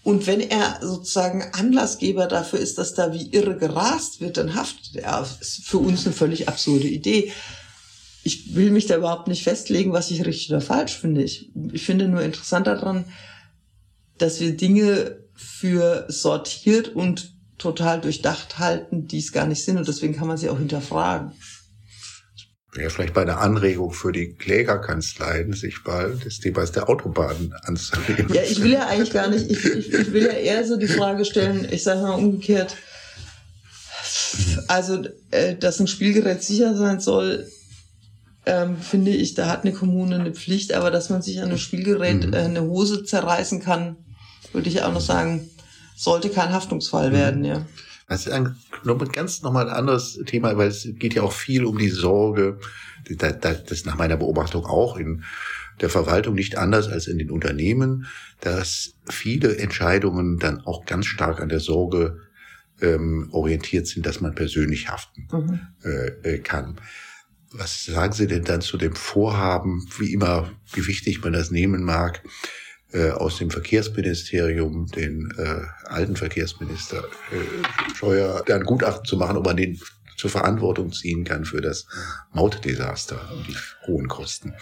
B: und wenn er sozusagen Anlassgeber dafür ist, dass da wie irre gerast wird, dann haftet er. Das ist für uns eine völlig absurde Idee. Ich will mich da überhaupt nicht festlegen, was ich richtig oder falsch finde. Ich, ich finde nur interessant daran, dass wir Dinge für sortiert und total durchdacht halten, die es gar nicht sind. Und deswegen kann man sie auch hinterfragen
A: wäre vielleicht bei einer Anregung für die Klägerkanzleien, sich mal des Themas der Autobahnen anzunehmen.
B: Ja, ich will ja eigentlich gar nicht, ich, ich, ich will ja eher so die Frage stellen, ich sage mal umgekehrt, also, äh, dass ein Spielgerät sicher sein soll, ähm, finde ich, da hat eine Kommune eine Pflicht, aber dass man sich an einem Spielgerät mhm. äh, eine Hose zerreißen kann, würde ich auch noch sagen, sollte kein Haftungsfall mhm. werden, ja.
A: Das ist ein ganz nochmal ein anderes Thema, weil es geht ja auch viel um die Sorge, das ist nach meiner Beobachtung auch in der Verwaltung nicht anders als in den Unternehmen, dass viele Entscheidungen dann auch ganz stark an der Sorge ähm, orientiert sind, dass man persönlich haften mhm. äh, äh kann. Was sagen Sie denn dann zu dem Vorhaben, wie immer, wie wichtig man das nehmen mag, äh, aus dem Verkehrsministerium, den äh, alten Verkehrsminister äh, Scheuer, ein Gutachten zu machen, ob man den zur Verantwortung ziehen kann für das Mautdesaster und die hohen Kosten.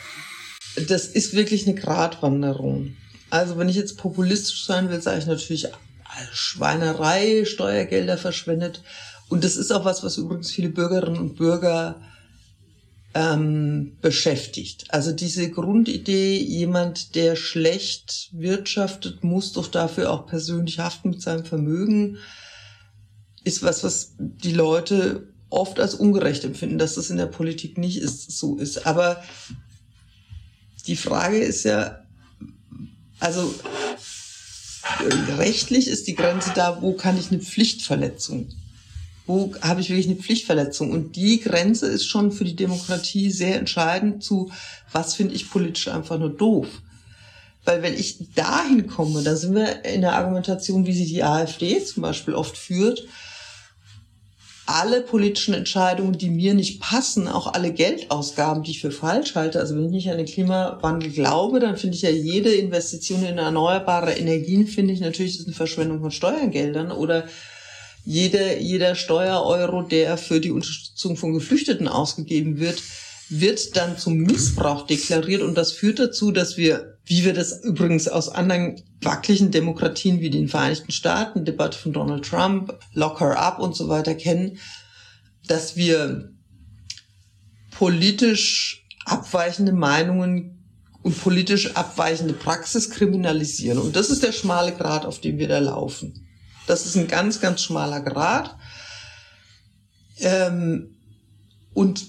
B: Das ist wirklich eine Gratwanderung. Also wenn ich jetzt populistisch sein will, sage ich natürlich Schweinerei, Steuergelder verschwendet. Und das ist auch was, was übrigens viele Bürgerinnen und Bürger ähm, beschäftigt. Also diese Grundidee, jemand, der schlecht wirtschaftet, muss doch dafür auch persönlich haften mit seinem Vermögen, ist was, was die Leute oft als ungerecht empfinden, dass das in der Politik nicht ist, so ist. Aber die Frage ist ja, also rechtlich ist die Grenze da, wo kann ich eine Pflichtverletzung wo habe ich wirklich eine Pflichtverletzung? Und die Grenze ist schon für die Demokratie sehr entscheidend zu, was finde ich politisch einfach nur doof. Weil wenn ich dahin komme, da sind wir in der Argumentation, wie sie die AfD zum Beispiel oft führt, alle politischen Entscheidungen, die mir nicht passen, auch alle Geldausgaben, die ich für falsch halte. Also wenn ich nicht an den Klimawandel glaube, dann finde ich ja jede Investition in erneuerbare Energien, finde ich natürlich, ist eine Verschwendung von Steuergeldern oder jeder, jeder Steuereuro, der für die Unterstützung von Geflüchteten ausgegeben wird, wird dann zum Missbrauch deklariert und das führt dazu, dass wir, wie wir das übrigens aus anderen wackeligen Demokratien wie den Vereinigten Staaten, Debatte von Donald Trump, Lock her up und so weiter kennen, dass wir politisch abweichende Meinungen und politisch abweichende Praxis kriminalisieren. Und das ist der schmale Grat, auf dem wir da laufen. Das ist ein ganz, ganz schmaler Grad. Ähm, und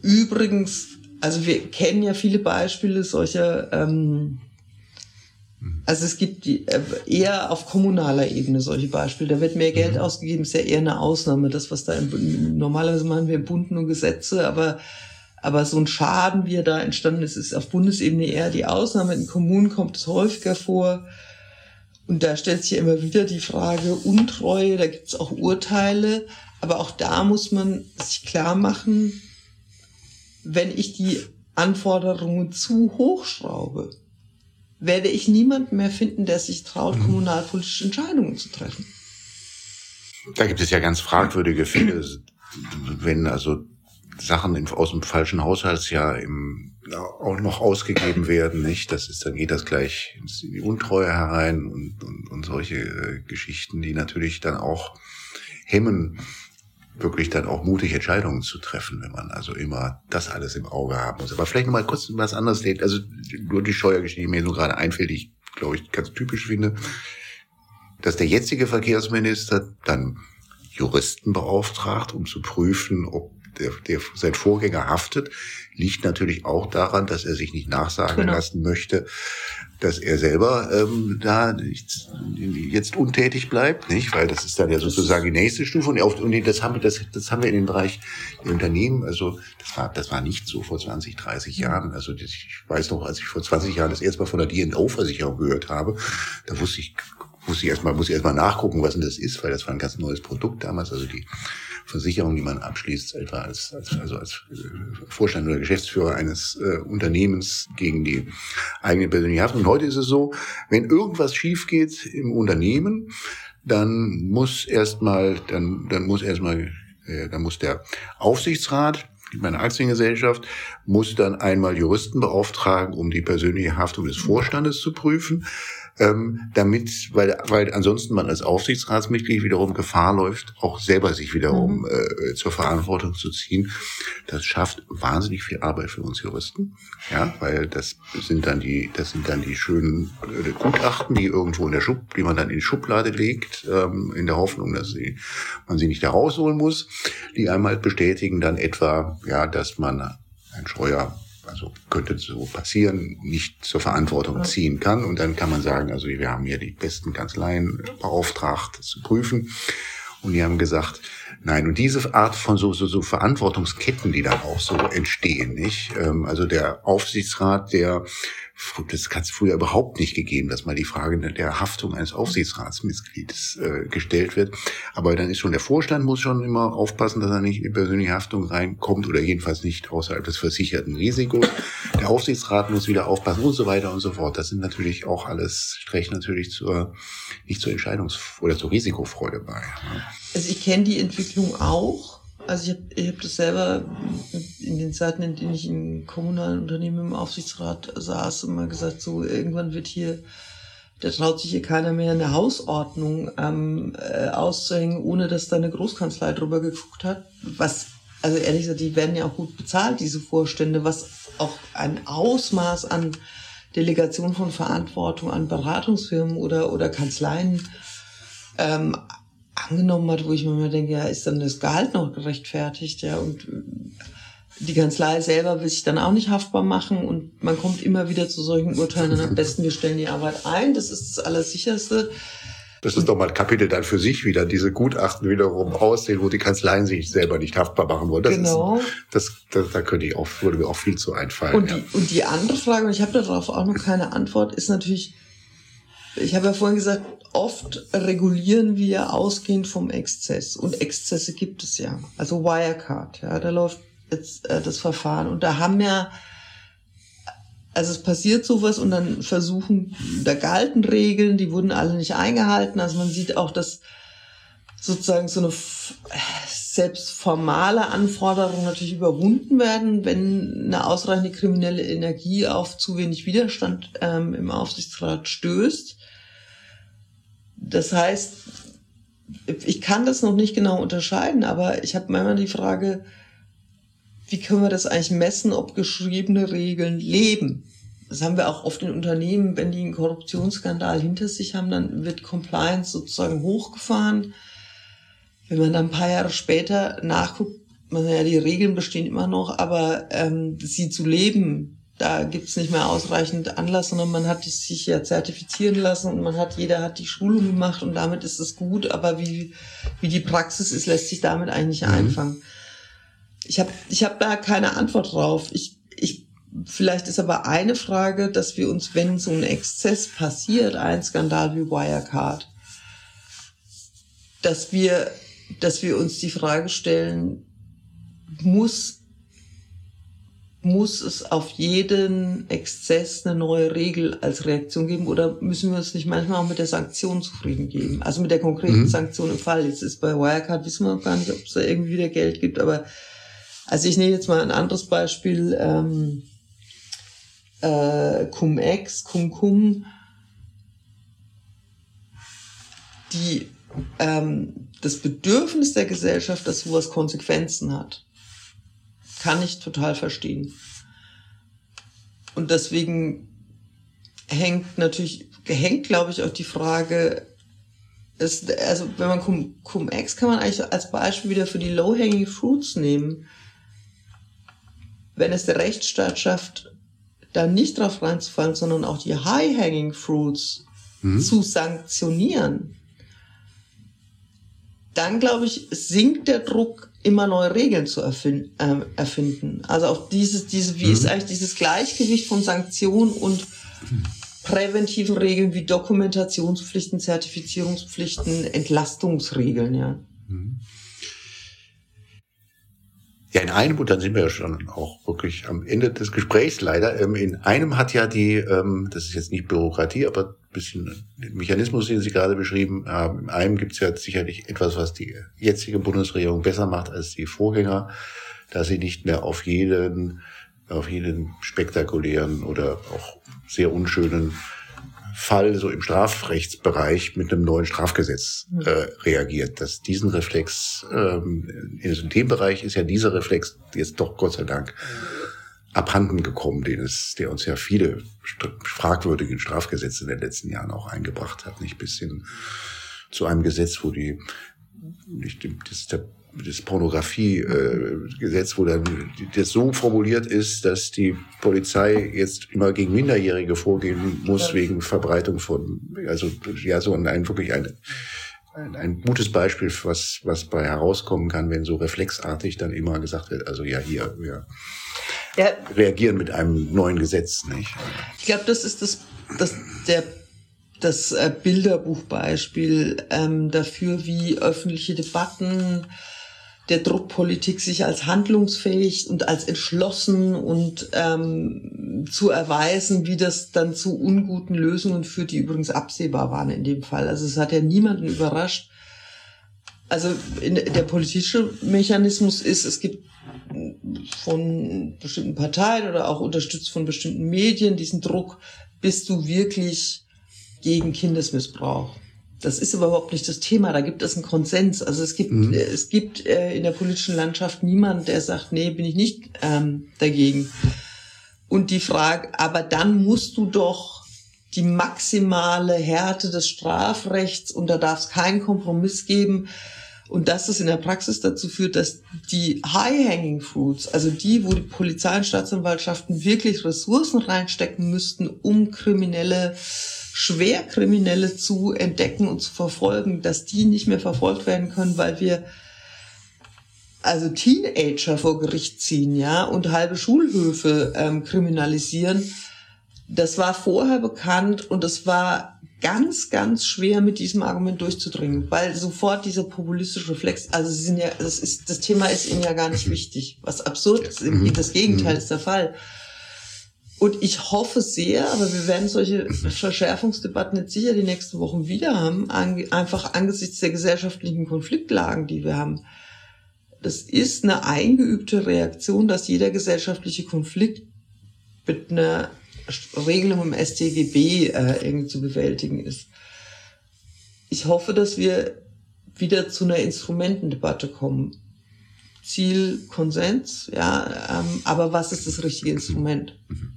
B: übrigens, also wir kennen ja viele Beispiele solcher, ähm, also es gibt die, äh, eher auf kommunaler Ebene solche Beispiele. Da wird mehr Geld mhm. ausgegeben, ist ja eher eine Ausnahme. Das, was da im, normalerweise machen wir im Bund nur Gesetze, aber aber so ein Schaden, wie er da entstanden ist, ist auf Bundesebene eher die Ausnahme. In Kommunen kommt es häufiger vor. Und da stellt sich immer wieder die Frage Untreue, da gibt es auch Urteile, aber auch da muss man sich klar machen, wenn ich die Anforderungen zu hoch schraube, werde ich niemanden mehr finden, der sich traut, mhm. kommunalpolitische Entscheidungen zu treffen.
A: Da gibt es ja ganz fragwürdige Fälle, wenn also Sachen aus dem falschen Haushaltsjahr im, auch noch ausgegeben werden, nicht? Das ist, dann geht das gleich in die Untreue herein und, und, und solche äh, Geschichten, die natürlich dann auch hemmen, wirklich dann auch mutig Entscheidungen zu treffen, wenn man also immer das alles im Auge haben muss. Aber vielleicht nochmal kurz was anderes, also nur die Steuergeschichte, die mir so gerade einfällt, die ich glaube ich ganz typisch finde, dass der jetzige Verkehrsminister dann Juristen beauftragt, um zu prüfen, ob der, der sein Vorgänger haftet, liegt natürlich auch daran, dass er sich nicht nachsagen genau. lassen möchte, dass er selber ähm, da jetzt untätig bleibt, nicht? Weil das ist dann ja sozusagen die nächste Stufe. Und, auf, und das haben wir, das, das haben wir in dem Bereich der Unternehmen. Also das war, das war nicht so vor 20, 30 Jahren. Also ich weiß noch, als ich vor 20 Jahren das erste Mal von der D&O-Versicherung gehört habe, da wusste ich muss ich erstmal, muss ich erstmal nachgucken, was denn das ist, weil das war ein ganz neues Produkt damals. Also die Versicherung, die man abschließt, etwa als, als, also als äh, Vorstand oder Geschäftsführer eines äh, Unternehmens gegen die eigene persönliche Haftung. Und heute ist es so, wenn irgendwas schief geht im Unternehmen, dann muss erstmal, dann, dann muss erstmal, äh, dann muss der Aufsichtsrat meine Aktiengesellschaft muss dann einmal Juristen beauftragen, um die persönliche Haftung des Vorstandes zu prüfen ähm, damit, weil, weil ansonsten man als Aufsichtsratsmitglied wiederum Gefahr läuft, auch selber sich wiederum mhm. äh, zur Verantwortung zu ziehen. Das schafft wahnsinnig viel Arbeit für uns Juristen, ja, weil das sind dann die, das sind dann die schönen äh, Gutachten, die irgendwo in der Schub, die man dann in die Schublade legt, ähm, in der Hoffnung, dass sie, man sie nicht da rausholen muss, die einmal bestätigen dann etwa, ja, dass man ein Scheuer also könnte so passieren, nicht zur Verantwortung ziehen kann. Und dann kann man sagen, also wir haben hier die besten Kanzleien beauftragt, das zu prüfen. Und die haben gesagt, nein. Und diese Art von so, so, so Verantwortungsketten, die dann auch so entstehen, nicht? Ähm, also der Aufsichtsrat, der das hat es früher überhaupt nicht gegeben, dass mal die Frage der Haftung eines Aufsichtsratsmitglieds äh, gestellt wird. Aber dann ist schon der Vorstand muss schon immer aufpassen, dass er nicht in persönliche Haftung reinkommt oder jedenfalls nicht außerhalb des versicherten Risikos. Der Aufsichtsrat muss wieder aufpassen und so weiter und so fort. Das sind natürlich auch alles Streich natürlich zur nicht zur Entscheidungs- oder zur Risikofreude bei.
B: Also ich kenne die Entwicklung auch also ich habe ich hab das selber in den Zeiten, in denen ich in kommunalen Unternehmen im Aufsichtsrat saß, immer gesagt, so irgendwann wird hier, da traut sich hier keiner mehr eine Hausordnung ähm, äh, auszuhängen, ohne dass da eine Großkanzlei drüber geguckt hat. Was, also ehrlich gesagt, die werden ja auch gut bezahlt, diese Vorstände, was auch ein Ausmaß an Delegation von Verantwortung an Beratungsfirmen oder, oder Kanzleien ähm, angenommen hat, wo ich mir immer denke, ja, ist dann das Gehalt noch gerechtfertigt, ja, und äh, die Kanzlei selber will sich dann auch nicht haftbar machen und man kommt immer wieder zu solchen Urteilen, dann am besten wir stellen die Arbeit ein, das ist das Allersicherste.
A: Das ist doch mal ein Kapitel dann für sich wieder, diese Gutachten wiederum aussehen, wo die Kanzleien sich selber nicht haftbar machen wollen. Das genau. Ist, das, das, da könnte ich auch, würde mir auch viel zu einfallen.
B: Und, ja. die, und die andere Frage, und ich habe darauf auch noch keine Antwort, ist natürlich, ich habe ja vorhin gesagt, oft regulieren wir ausgehend vom Exzess. Und Exzesse gibt es ja. Also Wirecard, ja, da läuft jetzt äh, das Verfahren. Und da haben ja, also es passiert sowas und dann versuchen, da galten Regeln, die wurden alle nicht eingehalten. Also man sieht auch, dass sozusagen so eine selbst formale Anforderung natürlich überwunden werden, wenn eine ausreichende kriminelle Energie auf zu wenig Widerstand ähm, im Aufsichtsrat stößt. Das heißt, ich kann das noch nicht genau unterscheiden, aber ich habe manchmal die Frage, wie können wir das eigentlich messen, ob geschriebene Regeln leben? Das haben wir auch oft in Unternehmen, wenn die einen Korruptionsskandal hinter sich haben, dann wird Compliance sozusagen hochgefahren. Wenn man dann ein paar Jahre später nachguckt, man ja, die Regeln bestehen immer noch, aber ähm, sie zu leben, da gibt's nicht mehr ausreichend Anlass, sondern man hat sich ja zertifizieren lassen und man hat, jeder hat die Schulung gemacht und damit ist es gut, aber wie, wie die Praxis ist, lässt sich damit eigentlich mhm. einfangen. Ich habe ich hab da keine Antwort drauf. Ich, ich, vielleicht ist aber eine Frage, dass wir uns, wenn so ein Exzess passiert, ein Skandal wie Wirecard, dass wir, dass wir uns die Frage stellen, muss muss es auf jeden Exzess eine neue Regel als Reaktion geben oder müssen wir uns nicht manchmal auch mit der Sanktion zufrieden geben? Also mit der konkreten mhm. Sanktion im Fall. Jetzt ist bei Wirecard, wissen wir noch gar nicht, ob es da irgendwie wieder Geld gibt, aber also ich nehme jetzt mal ein anderes Beispiel, ähm, äh, Cum-Ex, Cum-Cum, die ähm, das Bedürfnis der Gesellschaft, dass sowas Konsequenzen hat kann ich total verstehen. Und deswegen hängt natürlich, hängt, glaube ich, auch die Frage, ist, also wenn man Cum-Ex kann man eigentlich als Beispiel wieder für die Low-Hanging Fruits nehmen. Wenn es der Rechtsstaat schafft, da nicht drauf reinzufallen, sondern auch die High-Hanging Fruits mhm. zu sanktionieren, dann glaube ich, sinkt der Druck, immer neue Regeln zu erfinden. Äh, erfinden. Also auch dieses, diese, wie mhm. ist eigentlich dieses Gleichgewicht von Sanktionen und präventiven Regeln wie Dokumentationspflichten, Zertifizierungspflichten, Entlastungsregeln, ja. Mhm.
A: Ja, in einem, und dann sind wir ja schon auch wirklich am Ende des Gesprächs leider, ähm, in einem hat ja die, ähm, das ist jetzt nicht Bürokratie, aber ein bisschen Mechanismus, den Sie gerade beschrieben haben, in einem gibt es ja sicherlich etwas, was die jetzige Bundesregierung besser macht als die Vorgänger, dass sie nicht mehr auf jeden, auf jeden spektakulären oder auch sehr unschönen Fall so im Strafrechtsbereich mit einem neuen Strafgesetz äh, reagiert. Dass diesen Reflex ähm, in dem Bereich ist ja dieser Reflex jetzt doch Gott sei Dank abhanden gekommen, den es, der uns ja viele fragwürdige Strafgesetze in den letzten Jahren auch eingebracht hat, nicht bis hin zu einem Gesetz, wo die nicht das, der das Pornografiegesetz, äh, wo dann das so formuliert ist, dass die Polizei jetzt immer gegen Minderjährige vorgehen muss wegen Verbreitung von, also ja so ein, ein wirklich ein, ein, ein gutes Beispiel, was was bei herauskommen kann, wenn so reflexartig dann immer gesagt wird, also ja hier wir ja. reagieren mit einem neuen Gesetz, nicht?
B: Ich glaube, das ist das, das der das äh, Bilderbuchbeispiel ähm, dafür, wie öffentliche Debatten der Druckpolitik sich als handlungsfähig und als entschlossen und ähm, zu erweisen, wie das dann zu unguten Lösungen führt, die übrigens absehbar waren in dem Fall. Also es hat ja niemanden überrascht. Also in, der politische Mechanismus ist, es gibt von bestimmten Parteien oder auch unterstützt von bestimmten Medien diesen Druck, bist du wirklich gegen Kindesmissbrauch? Das ist überhaupt nicht das Thema. Da gibt es einen Konsens. Also es gibt, mhm. es gibt äh, in der politischen Landschaft niemand, der sagt, nee, bin ich nicht ähm, dagegen. Und die Frage, aber dann musst du doch die maximale Härte des Strafrechts und da darf es keinen Kompromiss geben. Und dass das in der Praxis dazu führt, dass die High-Hanging Fruits, also die, wo die Polizei und Staatsanwaltschaften wirklich Ressourcen reinstecken müssten, um kriminelle Schwerkriminelle zu entdecken und zu verfolgen, dass die nicht mehr verfolgt werden können, weil wir also Teenager vor Gericht ziehen, ja, und halbe Schulhöfe ähm, kriminalisieren. Das war vorher bekannt und es war ganz, ganz schwer mit diesem Argument durchzudringen, weil sofort dieser populistische Reflex, also sie sind ja, das ist, das Thema ist ihnen ja gar nicht wichtig, was absurd ist. Mhm. Das Gegenteil mhm. ist der Fall. Und ich hoffe sehr, aber wir werden solche Verschärfungsdebatten jetzt sicher die nächsten Wochen wieder haben, einfach angesichts der gesellschaftlichen Konfliktlagen, die wir haben. Das ist eine eingeübte Reaktion, dass jeder gesellschaftliche Konflikt mit einer Regelung im StGB äh, irgendwie zu bewältigen ist. Ich hoffe, dass wir wieder zu einer Instrumentendebatte kommen. Ziel Konsens, ja, ähm, aber was ist das richtige Instrument? Mhm.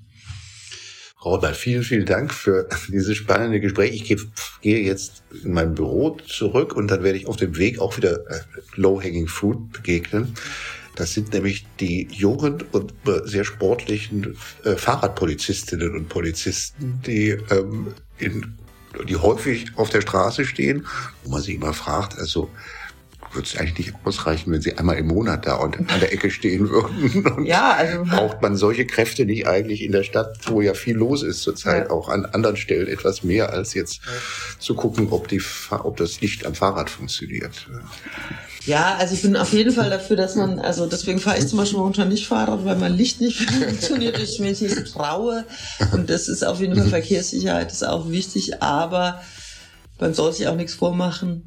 A: Robert, vielen, vielen Dank für dieses spannende Gespräch. Ich gehe, gehe jetzt in mein Büro zurück und dann werde ich auf dem Weg auch wieder äh, Low-Hanging Fruit begegnen. Das sind nämlich die jungen und sehr sportlichen äh, Fahrradpolizistinnen und Polizisten, die, ähm, in, die häufig auf der Straße stehen, wo man sich immer fragt, also würde es eigentlich nicht ausreichen, wenn sie einmal im Monat da und an der Ecke stehen würden. Und ja, also braucht man solche Kräfte nicht eigentlich in der Stadt, wo ja viel los ist zurzeit, ja. auch an anderen Stellen etwas mehr als jetzt ja. zu gucken, ob die, ob das Licht am Fahrrad funktioniert.
B: Ja, also ich bin auf jeden Fall dafür, dass man, also deswegen fahre ich zum Beispiel momentan nicht Fahrrad, weil mein Licht nicht funktioniert, ich mich nicht traue. Und das ist auf jeden Fall Verkehrssicherheit ist auch wichtig, aber man soll sich auch nichts vormachen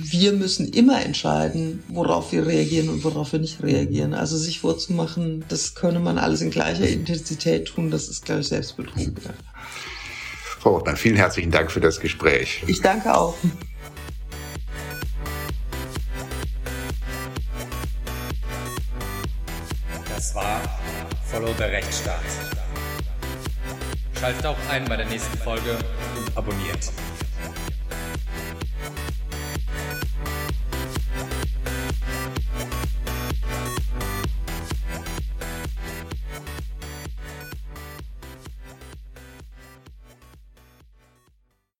B: wir müssen immer entscheiden, worauf wir reagieren und worauf wir nicht reagieren. Also sich vorzumachen, das könne man alles in gleicher Intensität tun, das ist, glaube ich, Selbstbetrug.
A: Frau Ortmann, vielen herzlichen Dank für das Gespräch.
B: Ich danke auch.
C: Das war Follow the Rechtsstaat. Schaltet auch ein bei der nächsten Folge und abonniert.